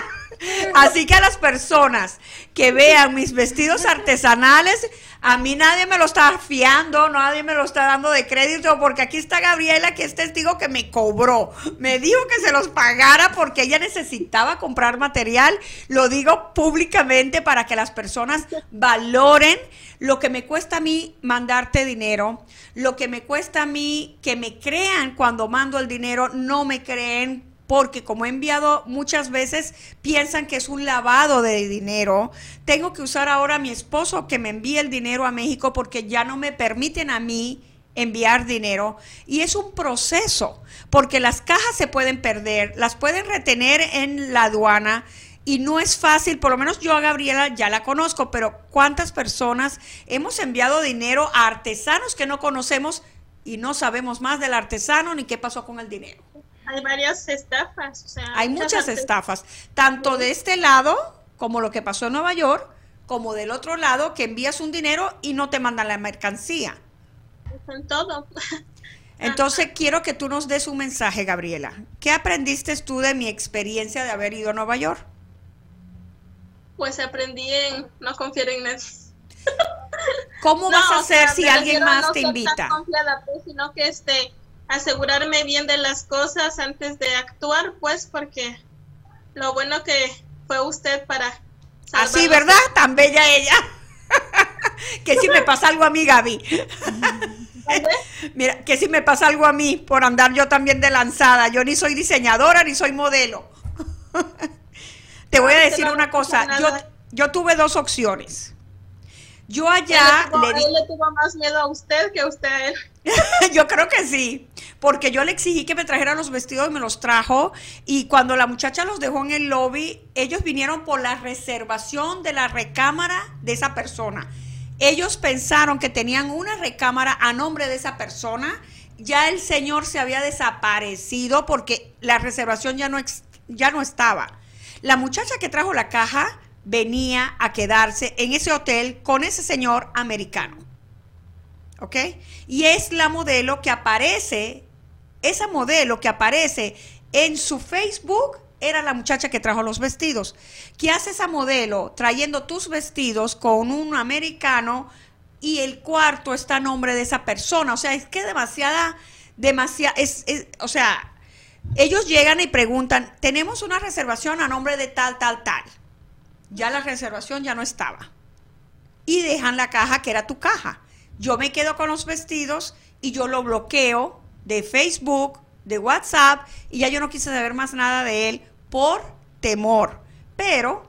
Speaker 3: Así que a las personas que vean mis vestidos artesanales, a mí nadie me lo está fiando, nadie me lo está dando de crédito, porque aquí está Gabriela, que es testigo que me cobró. Me dijo que se los pagara porque ella necesitaba comprar material. Lo digo públicamente para que las personas valoren lo que me cuesta a mí mandarte dinero, lo que me cuesta a mí que me crean cuando mando el dinero, no me creen porque como he enviado muchas veces, piensan que es un lavado de dinero. Tengo que usar ahora a mi esposo que me envíe el dinero a México porque ya no me permiten a mí enviar dinero. Y es un proceso, porque las cajas se pueden perder, las pueden retener en la aduana. Y no es fácil, por lo menos yo a Gabriela ya la conozco, pero ¿cuántas personas hemos enviado dinero a artesanos que no conocemos y no sabemos más del artesano ni qué pasó con el dinero?
Speaker 4: Hay varias estafas.
Speaker 3: hay muchas estafas, tanto de este lado, como lo que pasó en Nueva York, como del otro lado, que envías un dinero y no te mandan la mercancía.
Speaker 4: En todo.
Speaker 3: Entonces quiero que tú nos des un mensaje, Gabriela. ¿Qué aprendiste tú de mi experiencia de haber ido a Nueva York?
Speaker 4: Pues aprendí en no confiar en nadie.
Speaker 3: ¿Cómo vas a hacer si alguien más te invita?
Speaker 4: Confiada, pues, sino que este asegurarme bien de las cosas antes de actuar, pues, porque lo bueno que fue usted para...
Speaker 3: Así, ¿verdad? Tan bella ella. que si me pasa algo a mí, Gaby. Mira, que si me pasa algo a mí por andar yo también de lanzada. Yo ni soy diseñadora ni soy modelo. Te voy a decir una cosa. Yo, yo tuve dos opciones. Yo allá
Speaker 4: le, le, le tuvo más miedo a usted que a usted a él.
Speaker 3: yo creo que sí, porque yo le exigí que me trajera los vestidos y me los trajo. Y cuando la muchacha los dejó en el lobby, ellos vinieron por la reservación de la recámara de esa persona. Ellos pensaron que tenían una recámara a nombre de esa persona. Ya el señor se había desaparecido porque la reservación ya no, ya no estaba. La muchacha que trajo la caja venía a quedarse en ese hotel con ese señor americano. ¿Ok? Y es la modelo que aparece, esa modelo que aparece en su Facebook era la muchacha que trajo los vestidos. ¿Qué hace esa modelo trayendo tus vestidos con un americano y el cuarto está a nombre de esa persona? O sea, es que demasiada, demasiada, es, o sea, ellos llegan y preguntan, tenemos una reservación a nombre de tal, tal, tal ya la reservación ya no estaba. Y dejan la caja que era tu caja. Yo me quedo con los vestidos y yo lo bloqueo de Facebook, de WhatsApp, y ya yo no quise saber más nada de él por temor. Pero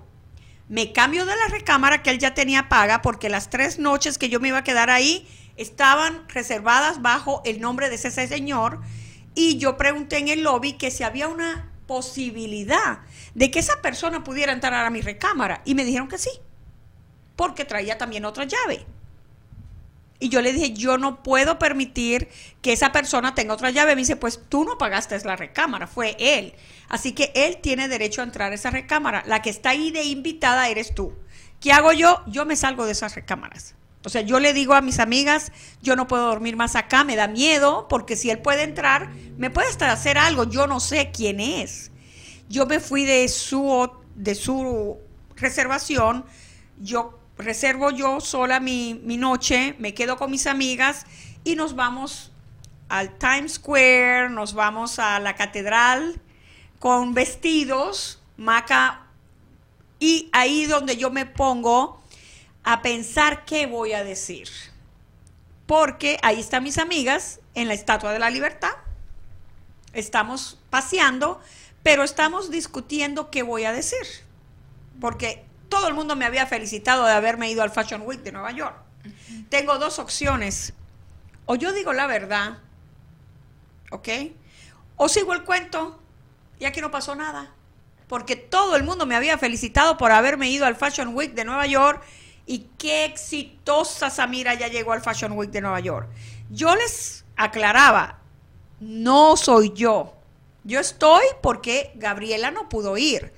Speaker 3: me cambio de la recámara que él ya tenía paga porque las tres noches que yo me iba a quedar ahí estaban reservadas bajo el nombre de ese señor y yo pregunté en el lobby que si había una posibilidad de que esa persona pudiera entrar a mi recámara. Y me dijeron que sí, porque traía también otra llave. Y yo le dije, yo no puedo permitir que esa persona tenga otra llave. Me dice, pues tú no pagaste la recámara, fue él. Así que él tiene derecho a entrar a esa recámara. La que está ahí de invitada eres tú. ¿Qué hago yo? Yo me salgo de esas recámaras O sea, yo le digo a mis amigas, yo no puedo dormir más acá, me da miedo, porque si él puede entrar, me puede hacer algo, yo no sé quién es. Yo me fui de su, de su reservación, yo reservo yo sola mi, mi noche, me quedo con mis amigas y nos vamos al Times Square, nos vamos a la catedral con vestidos, maca, y ahí donde yo me pongo a pensar qué voy a decir. Porque ahí están mis amigas en la Estatua de la Libertad. Estamos paseando, pero estamos discutiendo qué voy a decir. Porque todo el mundo me había felicitado de haberme ido al Fashion Week de Nueva York. Tengo dos opciones. O yo digo la verdad, ¿ok? O sigo el cuento y aquí no pasó nada. Porque todo el mundo me había felicitado por haberme ido al Fashion Week de Nueva York y qué exitosa Samira ya llegó al Fashion Week de Nueva York. Yo les aclaraba, no soy yo. Yo estoy porque Gabriela no pudo ir.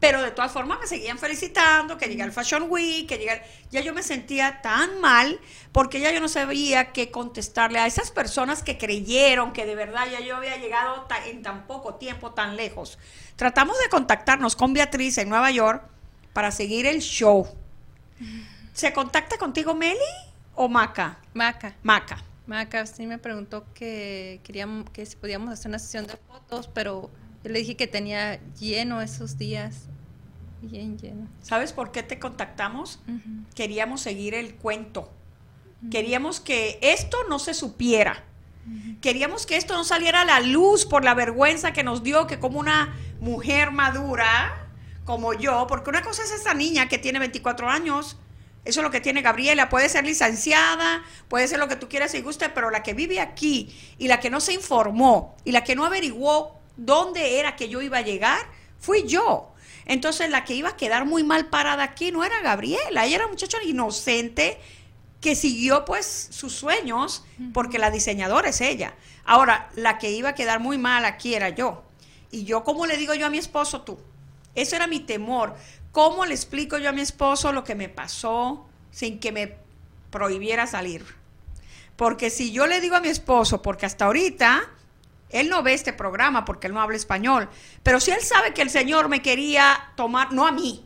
Speaker 3: Pero de todas formas me seguían felicitando, que llegué al Fashion Week, que. Ya yo me sentía tan mal porque ya yo no sabía qué contestarle a esas personas que creyeron que de verdad ya yo había llegado en tan poco tiempo, tan lejos. Tratamos de contactarnos con Beatriz en Nueva York para seguir el show ¿Se contacta contigo Meli o Maca?
Speaker 5: Maca.
Speaker 3: Maca.
Speaker 5: Maca sí me preguntó que queríamos que si podíamos hacer una sesión de fotos, pero yo le dije que tenía lleno esos días. Bien lleno.
Speaker 3: ¿Sabes por qué te contactamos? Queríamos seguir el cuento. Queríamos que esto no se supiera. Queríamos que esto no saliera a la luz por la vergüenza que nos dio que como una mujer madura como yo, porque una cosa es esa niña que tiene 24 años, eso es lo que tiene Gabriela, puede ser licenciada, puede ser lo que tú quieras y guste, pero la que vive aquí y la que no se informó y la que no averiguó dónde era que yo iba a llegar, fui yo. Entonces la que iba a quedar muy mal parada aquí no era Gabriela, ella era un muchacho inocente que siguió pues sus sueños porque la diseñadora es ella. Ahora, la que iba a quedar muy mal aquí era yo. Y yo, ¿cómo le digo yo a mi esposo tú? Eso era mi temor. ¿Cómo le explico yo a mi esposo lo que me pasó sin que me prohibiera salir? Porque si yo le digo a mi esposo, porque hasta ahorita él no ve este programa porque él no habla español, pero si él sabe que el Señor me quería tomar, no a mí,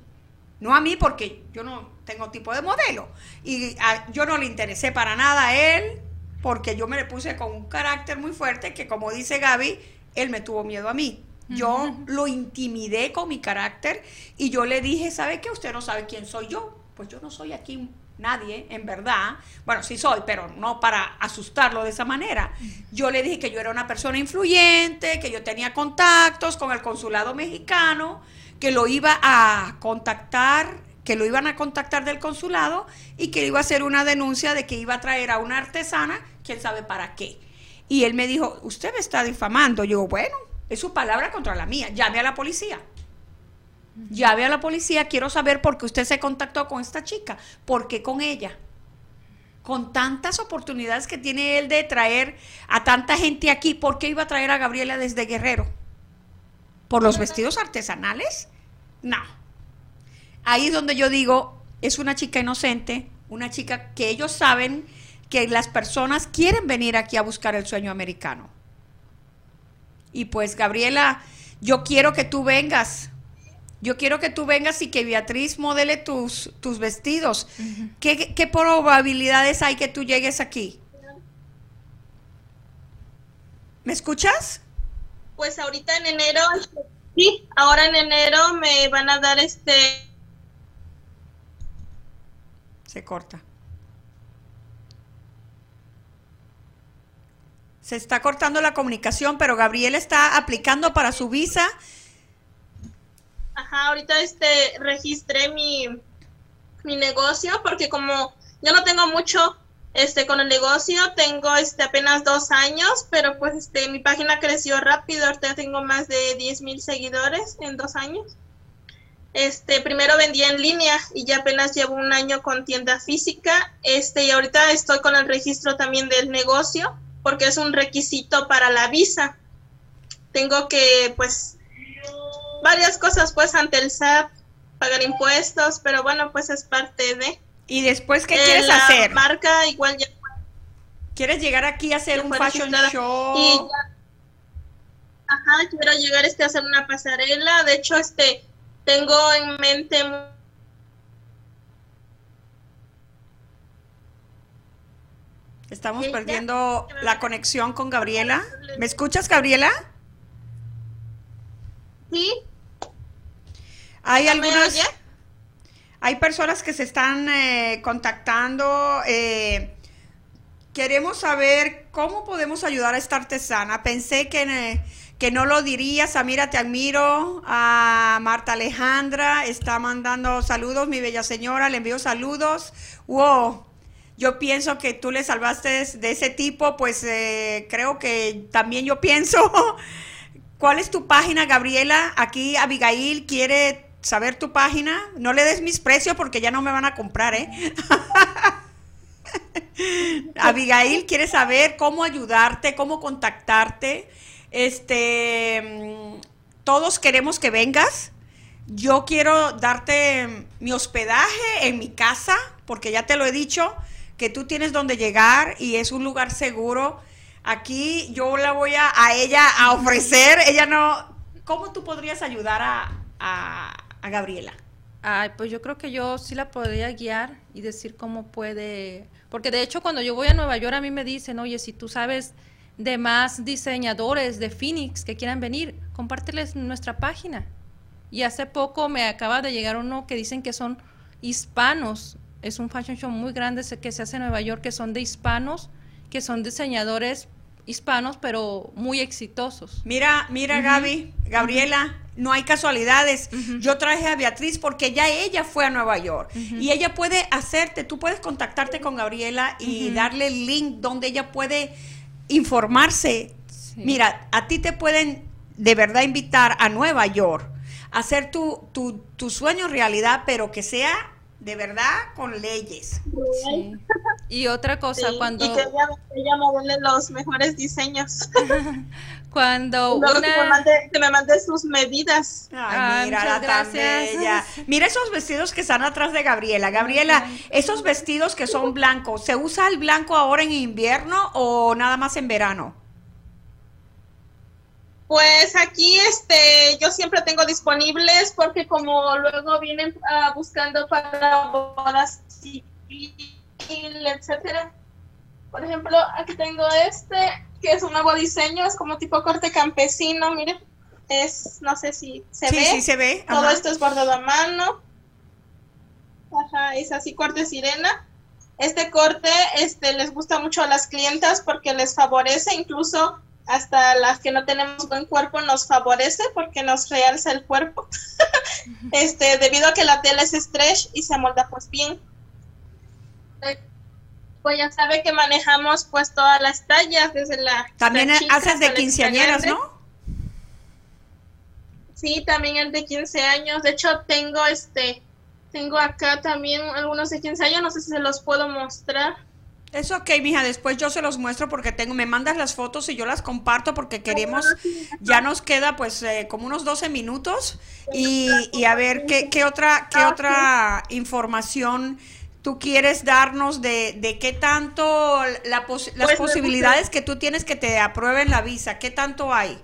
Speaker 3: no a mí porque yo no tengo tipo de modelo y yo no le interesé para nada a él porque yo me le puse con un carácter muy fuerte que como dice Gaby, él me tuvo miedo a mí. Yo lo intimidé con mi carácter y yo le dije, ¿sabe qué? Usted no sabe quién soy yo. Pues yo no soy aquí nadie, en verdad. Bueno, sí soy, pero no para asustarlo de esa manera. Yo le dije que yo era una persona influyente, que yo tenía contactos con el consulado mexicano, que lo iba a contactar, que lo iban a contactar del consulado y que iba a hacer una denuncia de que iba a traer a una artesana, quién sabe para qué. Y él me dijo, usted me está difamando. Yo, bueno, es su palabra contra la mía. Llame a la policía. Llame a la policía. Quiero saber por qué usted se contactó con esta chica. ¿Por qué con ella? Con tantas oportunidades que tiene él de traer a tanta gente aquí, ¿por qué iba a traer a Gabriela desde Guerrero? ¿Por los vestidos artesanales? No. Ahí es donde yo digo, es una chica inocente, una chica que ellos saben que las personas quieren venir aquí a buscar el sueño americano. Y pues, Gabriela, yo quiero que tú vengas. Yo quiero que tú vengas y que Beatriz modele tus, tus vestidos. ¿Qué, ¿Qué probabilidades hay que tú llegues aquí? ¿Me escuchas?
Speaker 4: Pues ahorita en enero, sí, ahora en enero me van a dar este...
Speaker 3: Se corta. Se está cortando la comunicación, pero Gabriel está aplicando para su visa.
Speaker 4: Ajá, ahorita este registré mi, mi negocio porque como yo no tengo mucho este con el negocio, tengo este apenas dos años, pero pues este mi página creció rápido, ahorita tengo más de 10 mil seguidores en dos años. Este, primero vendí en línea y ya apenas llevo un año con tienda física. Este, y ahorita estoy con el registro también del negocio porque es un requisito para la visa. Tengo que, pues, varias cosas, pues, ante el SAT, pagar impuestos, pero bueno, pues es parte de...
Speaker 3: ¿Y después qué
Speaker 4: Eh,
Speaker 3: quieres
Speaker 4: la
Speaker 3: hacer?
Speaker 4: marca igual ya
Speaker 3: ¿Quieres llegar aquí a hacer un fashion
Speaker 4: registrada.
Speaker 3: show?
Speaker 4: Y ya- ajá, quiero llegar este a hacer una pasarela. De hecho, este tengo en mente
Speaker 3: Estamos perdiendo la conexión con Gabriela. ¿Me escuchas, Gabriela?
Speaker 4: sí,
Speaker 3: Hay
Speaker 4: ¿ya me
Speaker 3: algunas, hay personas que se están eh, contactando. eh, queremos saber cómo podemos ayudar a esta artesana. Pensé que, eh, que no lo dirías. Samira, te admiro. A Marta Alejandra está mandando saludos, mi bella señora. Le envío saludos. Wow. Yo pienso que tú le salvaste de ese tipo, pues eh, creo que también yo pienso. ¿Cuál es tu página, Gabriela? Aquí Abigail quiere saber tu página. No le des mis precios porque ya no me van a comprar, ¿eh? Abigail quiere saber cómo ayudarte, cómo contactarte. Este, mm, todos queremos que vengas. Yo quiero darte mi hospedaje en mi casa, porque ya te lo he dicho, que tú tienes donde llegar y es un lugar seguro. Aquí yo la voy a, a ella a ofrecer. Ella no. ¿Cómo tú podrías ayudar a, a- a Gabriela?
Speaker 5: Ay, pues yo creo que yo sí la podría guiar y decir cómo puede, porque de hecho cuando yo voy a Nueva York a mí me dicen, oye, si tú sabes de más diseñadores de Phoenix que quieran venir, compárteles nuestra página. Y hace poco me acaba de llegar uno que dicen que son hispanos, es un fashion show muy grande que se hace en Nueva York, que son de hispanos, que son diseñadores hispanos, pero muy exitosos.
Speaker 3: Mira, mira, Gaby, Gabriela, no hay casualidades. Yo traje a Beatriz porque ya ella fue a Nueva York y ella puede hacerte, tú puedes contactarte con Gabriela y darle el link donde ella puede informarse.
Speaker 5: Sí.
Speaker 3: Mira, a ti te pueden de verdad invitar a Nueva York a hacer tu, tu, tu sueño realidad, pero que sea de verdad con leyes.
Speaker 5: Sí. Y otra cosa,
Speaker 4: Sí,
Speaker 5: cuando,
Speaker 4: Y que ella, ella modele los mejores diseños.
Speaker 5: cuando
Speaker 4: que, me
Speaker 5: una...
Speaker 4: mande, que me mande sus medidas.
Speaker 3: Ay,
Speaker 5: muchas
Speaker 3: tan
Speaker 5: gracias.
Speaker 3: bella. Mira esos vestidos que están atrás de Gabriela. Gabriela, esos vestidos que son blancos, ¿se usa el blanco ahora en invierno o nada más en verano?
Speaker 4: Pues aquí este yo siempre tengo disponibles porque como luego vienen ah, buscando para bodas civil, etcétera. Por ejemplo, aquí tengo este que es un nuevo diseño, es como tipo corte campesino, miren. Es no sé si se
Speaker 3: sí,
Speaker 4: ve.
Speaker 3: sí se ve.
Speaker 4: Todo
Speaker 3: Ajá.
Speaker 4: esto es bordado a mano. Ajá, es así corte sirena. Este corte este les gusta mucho a las clientas porque les favorece incluso hasta las que no tenemos buen cuerpo nos favorece porque nos realza el cuerpo. este, debido a que la tela es stretch y se amolda pues bien. Pues ya sabe que manejamos pues todas las tallas desde la
Speaker 3: También
Speaker 4: la chica
Speaker 3: haces de quinceañeras. ¿no?
Speaker 4: Sí, también el de 15 años. De hecho, tengo este, tengo acá también algunos de 15 años. No sé si se los puedo mostrar.
Speaker 3: Es ok, mija, después yo se los muestro porque tengo, me mandas las fotos y yo las comparto porque queremos, ya nos queda pues eh, como unos 12 minutos y, y a ver qué, qué otra, qué otra información tú quieres darnos de, de qué tanto la pos- las
Speaker 4: Pues
Speaker 3: posibilidades que tú tienes que te aprueben la visa, qué tanto hay.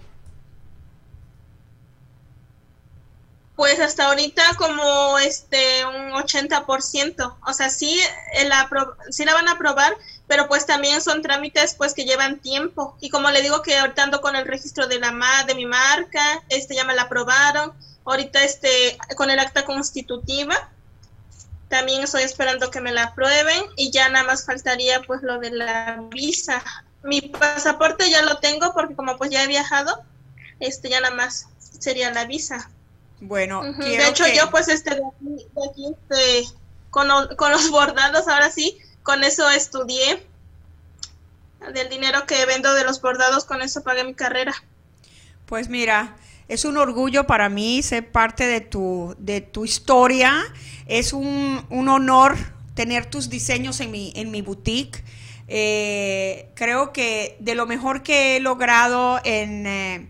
Speaker 4: Pues hasta ahorita como este un 80%. O sea, sí, eh, la, sí la van a aprobar, pero pues también son trámites pues que llevan tiempo. Y como le digo que ahorita ando con el registro de la ma de mi marca, este ya me la aprobaron. Ahorita este con el acta constitutiva también estoy esperando que me la aprueben y ya nada más faltaría pues lo de la visa. Mi pasaporte ya lo tengo porque como pues ya he viajado, este ya nada más sería la visa.
Speaker 3: Bueno, quiero
Speaker 4: De hecho,
Speaker 3: que-
Speaker 4: yo pues este de aquí, de aquí, este, con, lo- con los bordados, ahora sí, con eso estudié. Del dinero que vendo de los bordados, con eso pagué mi carrera.
Speaker 3: Pues mira, es un orgullo para mí ser parte de tu, de tu historia. Es un, un honor tener tus diseños en mi, en mi boutique. Eh, creo que de lo mejor que he logrado en, eh,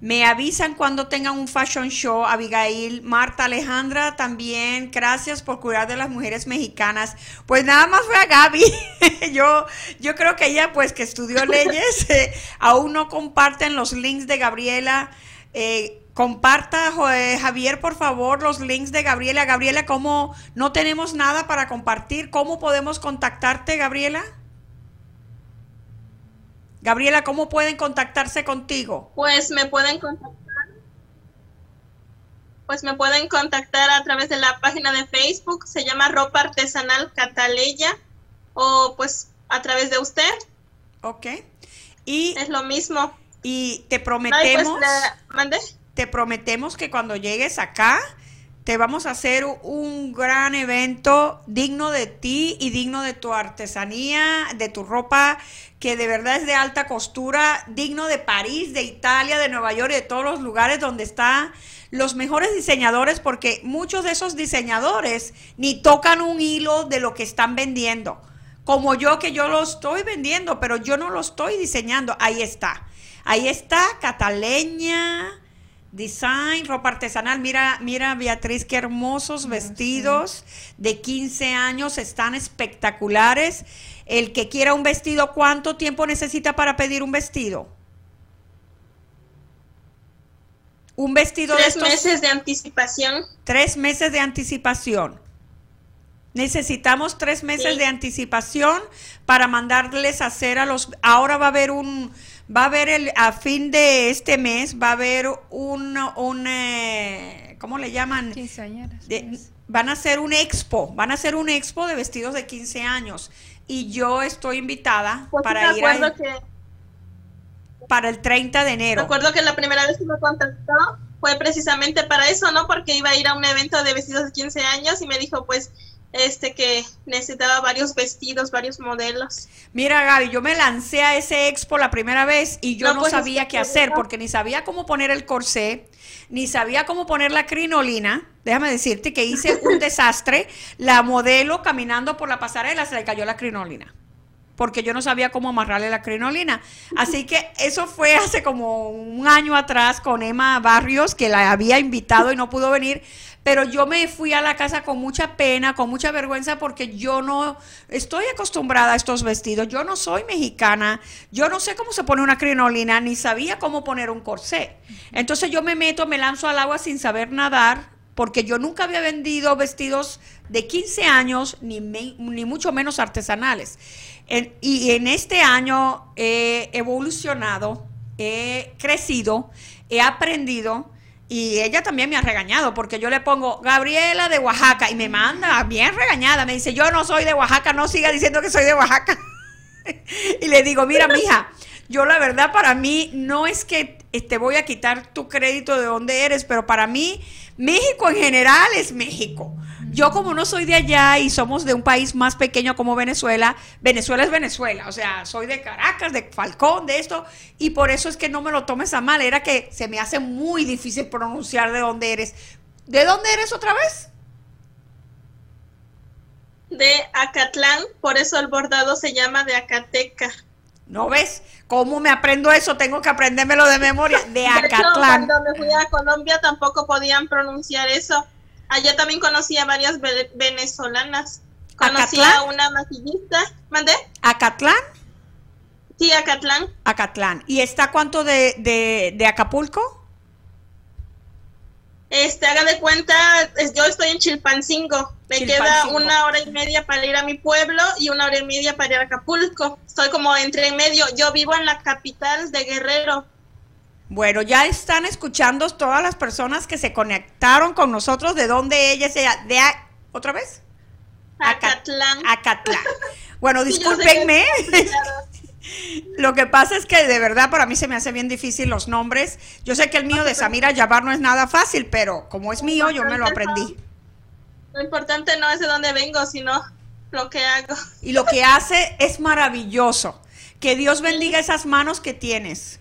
Speaker 3: Me avisan cuando tengan un fashion show, Abigail, Marta, Alejandra también. Gracias por cuidar de las mujeres mexicanas. Pues nada más fue a Gaby. yo, yo creo que ella, pues que estudió leyes, eh, aún no comparten los links de Gabriela. Eh, comparta, Javier, por favor, los links de Gabriela. Gabriela, ¿cómo no tenemos nada para compartir? ¿Cómo podemos contactarte, Gabriela? Gabriela, ¿cómo pueden contactarse contigo?
Speaker 4: Pues me pueden contactar. Pues me pueden contactar a través de la página de Facebook, se llama Ropa Artesanal Cataleya, o pues a través de usted.
Speaker 3: Ok. Y
Speaker 4: es lo mismo.
Speaker 3: Y te pues, prometemos. Te prometemos que cuando llegues acá, te vamos a hacer un gran evento digno de ti y digno de tu artesanía, de tu ropa que de verdad es de alta costura, digno de París, de Italia, de Nueva York y de todos los lugares donde están los mejores diseñadores, porque muchos de esos diseñadores ni tocan un hilo de lo que están vendiendo. Como yo que yo lo estoy vendiendo, pero yo no lo estoy diseñando. Ahí está. Ahí está, Cataleña, Design, ropa artesanal. Mira, mira, Beatriz, qué hermosos ah, vestidos de 15 años, están espectaculares. El que quiera un vestido, ¿cuánto tiempo necesita para pedir un vestido? Un vestido
Speaker 4: de estos. Tres meses de anticipación.
Speaker 3: Tres meses de anticipación. Necesitamos tres meses de anticipación para mandarles a hacer a los. Ahora va a haber un va a haber el, a fin de este mes, va a haber un, un eh, ¿cómo le llaman? van a hacer un expo, van a hacer un expo de vestidos de 15 años y yo estoy invitada pues para ir a, para el 30 de enero.
Speaker 4: Recuerdo que la primera vez que me contactó fue precisamente para eso, ¿no? Porque iba a ir a un evento de vestidos de 15 años y me dijo, pues, este que necesitaba varios vestidos, varios modelos.
Speaker 3: Mira Gaby, yo me lancé a ese expo la primera vez y yo no, pues, sabía qué hacer porque ni sabía cómo poner el corsé, ni sabía cómo poner la crinolina. Déjame decirte que hice un desastre. La modelo caminando por la pasarela se le cayó la crinolina porque yo no sabía cómo amarrarle la crinolina. Así que eso fue hace como un año atrás con Emma Barrios, que la había invitado y no pudo venir pero yo me fui a la casa con mucha pena, con mucha vergüenza, porque yo no estoy acostumbrada a estos vestidos. Yo no soy mexicana, yo no sé cómo se pone una crinolina, ni sabía cómo poner un corsé. Entonces yo me meto, me lanzo al agua sin saber nadar, porque yo nunca había vendido vestidos de 15 años, ni, ni mucho menos artesanales. Y en este año he evolucionado, he crecido, he aprendido y ella también me ha regañado porque yo le pongo Gabriela de Oaxaca y me manda bien regañada. Me dice, yo no soy de Oaxaca, no siga diciendo que soy de Oaxaca. y le digo, mira, mija, yo la verdad para mí no es que te voy a quitar tu crédito de donde eres, pero para mí México en general es México. Yo como no soy de allá y somos de un país más pequeño como Venezuela, Venezuela es Venezuela, o sea, soy de Caracas, de Falcón, de esto, y por eso es que no me lo tomes a mal, era que se me hace muy difícil pronunciar de dónde eres. ¿De dónde eres otra vez?
Speaker 4: De Acatlán, por eso el bordado se llama de Acateca.
Speaker 3: ¿No ves? ¿Cómo me aprendo eso? Tengo que aprendérmelo de memoria. De Acatlán.
Speaker 4: cuando me fui a Colombia tampoco podían pronunciar eso. Allá también conocí a varias venezolanas. Conocí a una maquillista. ¿Mandé?
Speaker 3: ¿Acatlán?
Speaker 4: Sí, Acatlán.
Speaker 3: Acatlán. ¿Y está cuánto de, de, Acapulco?
Speaker 4: Este, haga de cuenta, yo estoy en Chilpancingo. Me queda una hora y media para ir a mi pueblo y una hora y media para ir a Acapulco. Estoy como entre en medio. Yo vivo en la capital de Guerrero.
Speaker 3: Bueno, ya están escuchando todas las personas que se conectaron con nosotros. ¿De dónde ella sea? ¿De otra vez?
Speaker 4: Acatlán.
Speaker 3: Acatlán. Bueno, discúlpenme. Lo que pasa es que de verdad para mí se me hace bien difícil los nombres. Yo sé que el mío de Samira Yabar no es nada fácil, pero como es mío, yo me lo aprendí.
Speaker 4: lo importante no es de dónde vengo, sino lo que hago.
Speaker 3: Y lo que hace es maravilloso. Que Dios bendiga esas manos que tienes.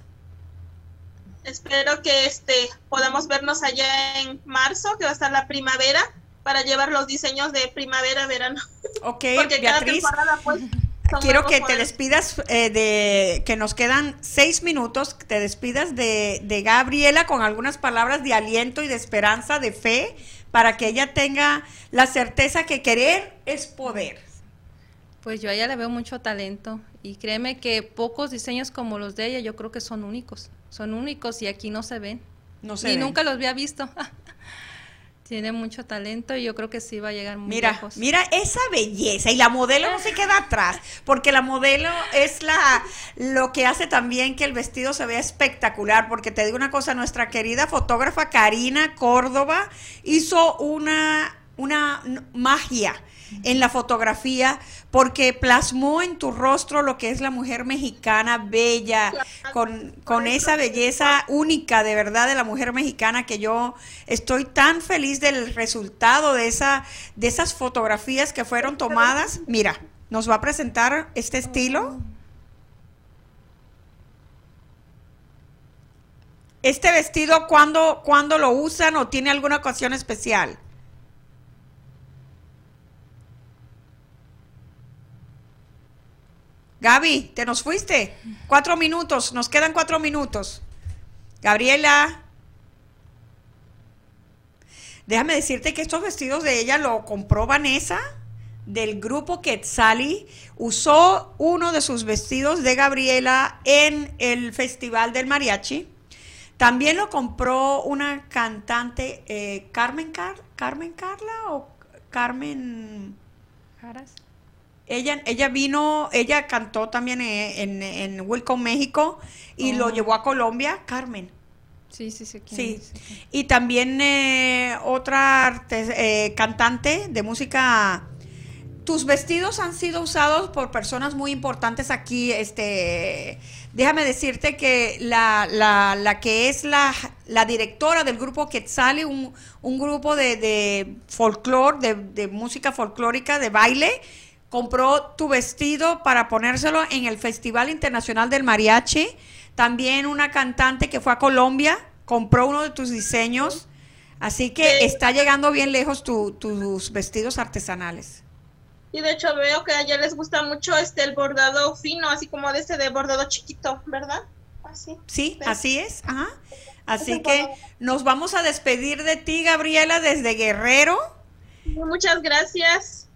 Speaker 4: Espero que este podamos vernos allá en marzo, que va a estar la primavera, para llevar los diseños de primavera, verano.
Speaker 3: Ok, Porque Beatriz. Cada temporada, pues, quiero que te despidas eh, de que nos quedan seis minutos, te despidas de, de Gabriela con algunas palabras de aliento y de esperanza, de fe, para que ella tenga la certeza que querer es poder.
Speaker 5: Pues yo a ella le veo mucho talento y créeme que pocos diseños como los de ella yo creo que son únicos, son únicos y aquí no se ven. No se y nunca los había visto. Tiene mucho talento y yo creo que sí va a llegar muy
Speaker 3: mira,
Speaker 5: lejos.
Speaker 3: Mira esa belleza y la modelo no se queda atrás, porque la modelo es la lo que hace también que el vestido se vea espectacular, porque te digo una cosa, nuestra querida fotógrafa Karina Córdoba hizo una una magia en la fotografía porque plasmó en tu rostro lo que es la mujer mexicana bella, con, con, esa belleza única de verdad de la mujer mexicana que yo estoy tan feliz del resultado de, esa, de esas fotografías que fueron tomadas. Mira, nos va a presentar este estilo. Este vestido, ¿cuándo, ¿cuándo lo usan o tiene alguna ocasión especial? Gaby, te nos fuiste. Cuatro minutos, nos quedan cuatro minutos. Gabriela. Déjame decirte que estos vestidos de ella lo compró Vanessa del grupo Quetzali. Usó uno de sus vestidos de Gabriela en el Festival del Mariachi. También lo compró una cantante, eh, Carmen, Carmen Carla o Carmen... Jaras. Ella, ella vino, ella cantó también en, en, Wilcom, México, y lo oh. llevó a Colombia, Carmen.
Speaker 5: Sí, sí, sí.
Speaker 3: Sí. Y también eh, otra eh, cantante de música. Tus vestidos han sido usados por personas muy importantes aquí. Este, déjame decirte que la, la, la que es la, la, directora del grupo Quetzali, un, un grupo de, de folclore, de, de música folclórica, de baile, compró tu vestido para ponérselo en el Festival Internacional del Mariachi. También una cantante que fue a Colombia compró uno de tus diseños. Así que está llegando bien lejos tus vestidos artesanales.
Speaker 4: Y de hecho veo que a ella les gusta mucho este el bordado fino, así como de este de bordado chiquito, ¿verdad?
Speaker 3: Así. Sí, así es. Ajá. Así que nos vamos a despedir de ti, Gabriela, desde Guerrero.
Speaker 4: Muchas gracias.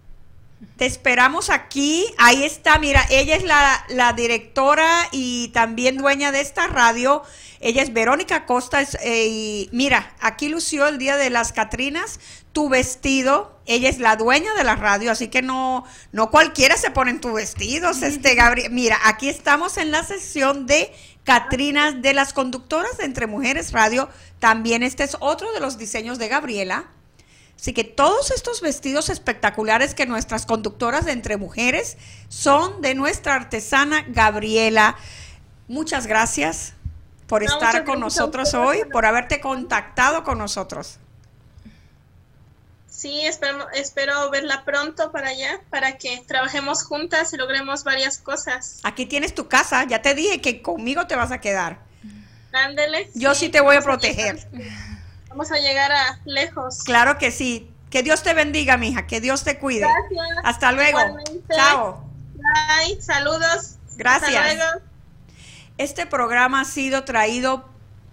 Speaker 3: Te esperamos aquí. Ahí está, mira, ella es la, directora y también dueña de esta radio. Ella es Verónica Costa. Eh, y mira, aquí lució el día de las Catrinas tu vestido. Ella es la dueña de la radio, así que no, no cualquiera se pone en tu vestido, este Gabriel. Mira, aquí estamos en la sesión de Catrinas de las conductoras de Entre Mujeres Radio. También este es otro de los diseños de Gabriela. Así que todos estos vestidos espectaculares que nuestras conductoras de Entre Mujeres son de nuestra artesana Gabriela. Muchas gracias por estar con nosotros hoy, por haberte contactado con nosotros.
Speaker 4: Sí, espero, espero verla pronto para allá, para que trabajemos juntas y logremos varias cosas.
Speaker 3: Aquí tienes tu casa, ya te dije que conmigo te vas a quedar.
Speaker 4: Ándele.
Speaker 3: Yo sí, te voy a proteger.
Speaker 4: Vamos a llegar a lejos.
Speaker 3: Claro que sí. Que Dios te bendiga, mija. Que Dios te cuide. Gracias. Hasta luego. Chao.
Speaker 4: Bye. Saludos.
Speaker 3: Gracias. Este programa ha sido traído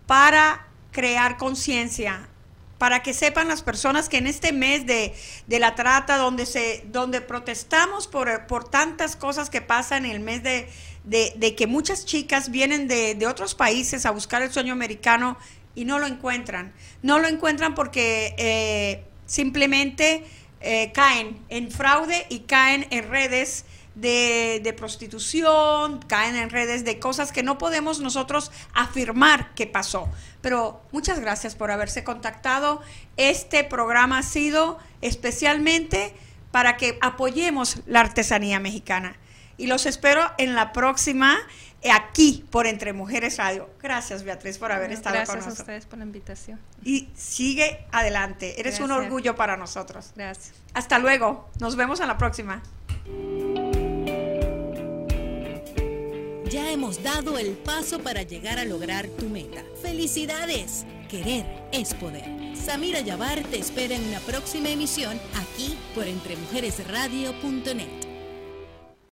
Speaker 3: para crear conciencia, para que sepan las personas que en este mes de, la trata, donde, se, donde protestamos por, por tantas cosas que pasan en el mes de, de, que muchas chicas vienen de, de, otros países a buscar el sueño americano y no lo encuentran. No lo encuentran porque eh, simplemente eh, caen en fraude y caen en redes de, de, prostitución, caen en redes de cosas que no podemos nosotros afirmar que pasó. Pero muchas gracias por haberse contactado. Este programa ha sido especialmente para que apoyemos la artesanía mexicana. Y los espero en la próxima aquí por Entre Mujeres Radio. Gracias, Beatriz, por haber estado con nosotros.
Speaker 5: Gracias a ustedes por la invitación.
Speaker 3: Y sigue adelante. Eres un orgullo para nosotros.
Speaker 5: Gracias.
Speaker 3: Hasta luego. Nos vemos en la próxima.
Speaker 2: Ya hemos dado el paso para llegar a lograr tu meta. ¡Felicidades! Querer es poder. Samira Yabar te espera en una próxima emisión aquí por entremujeresradio.net.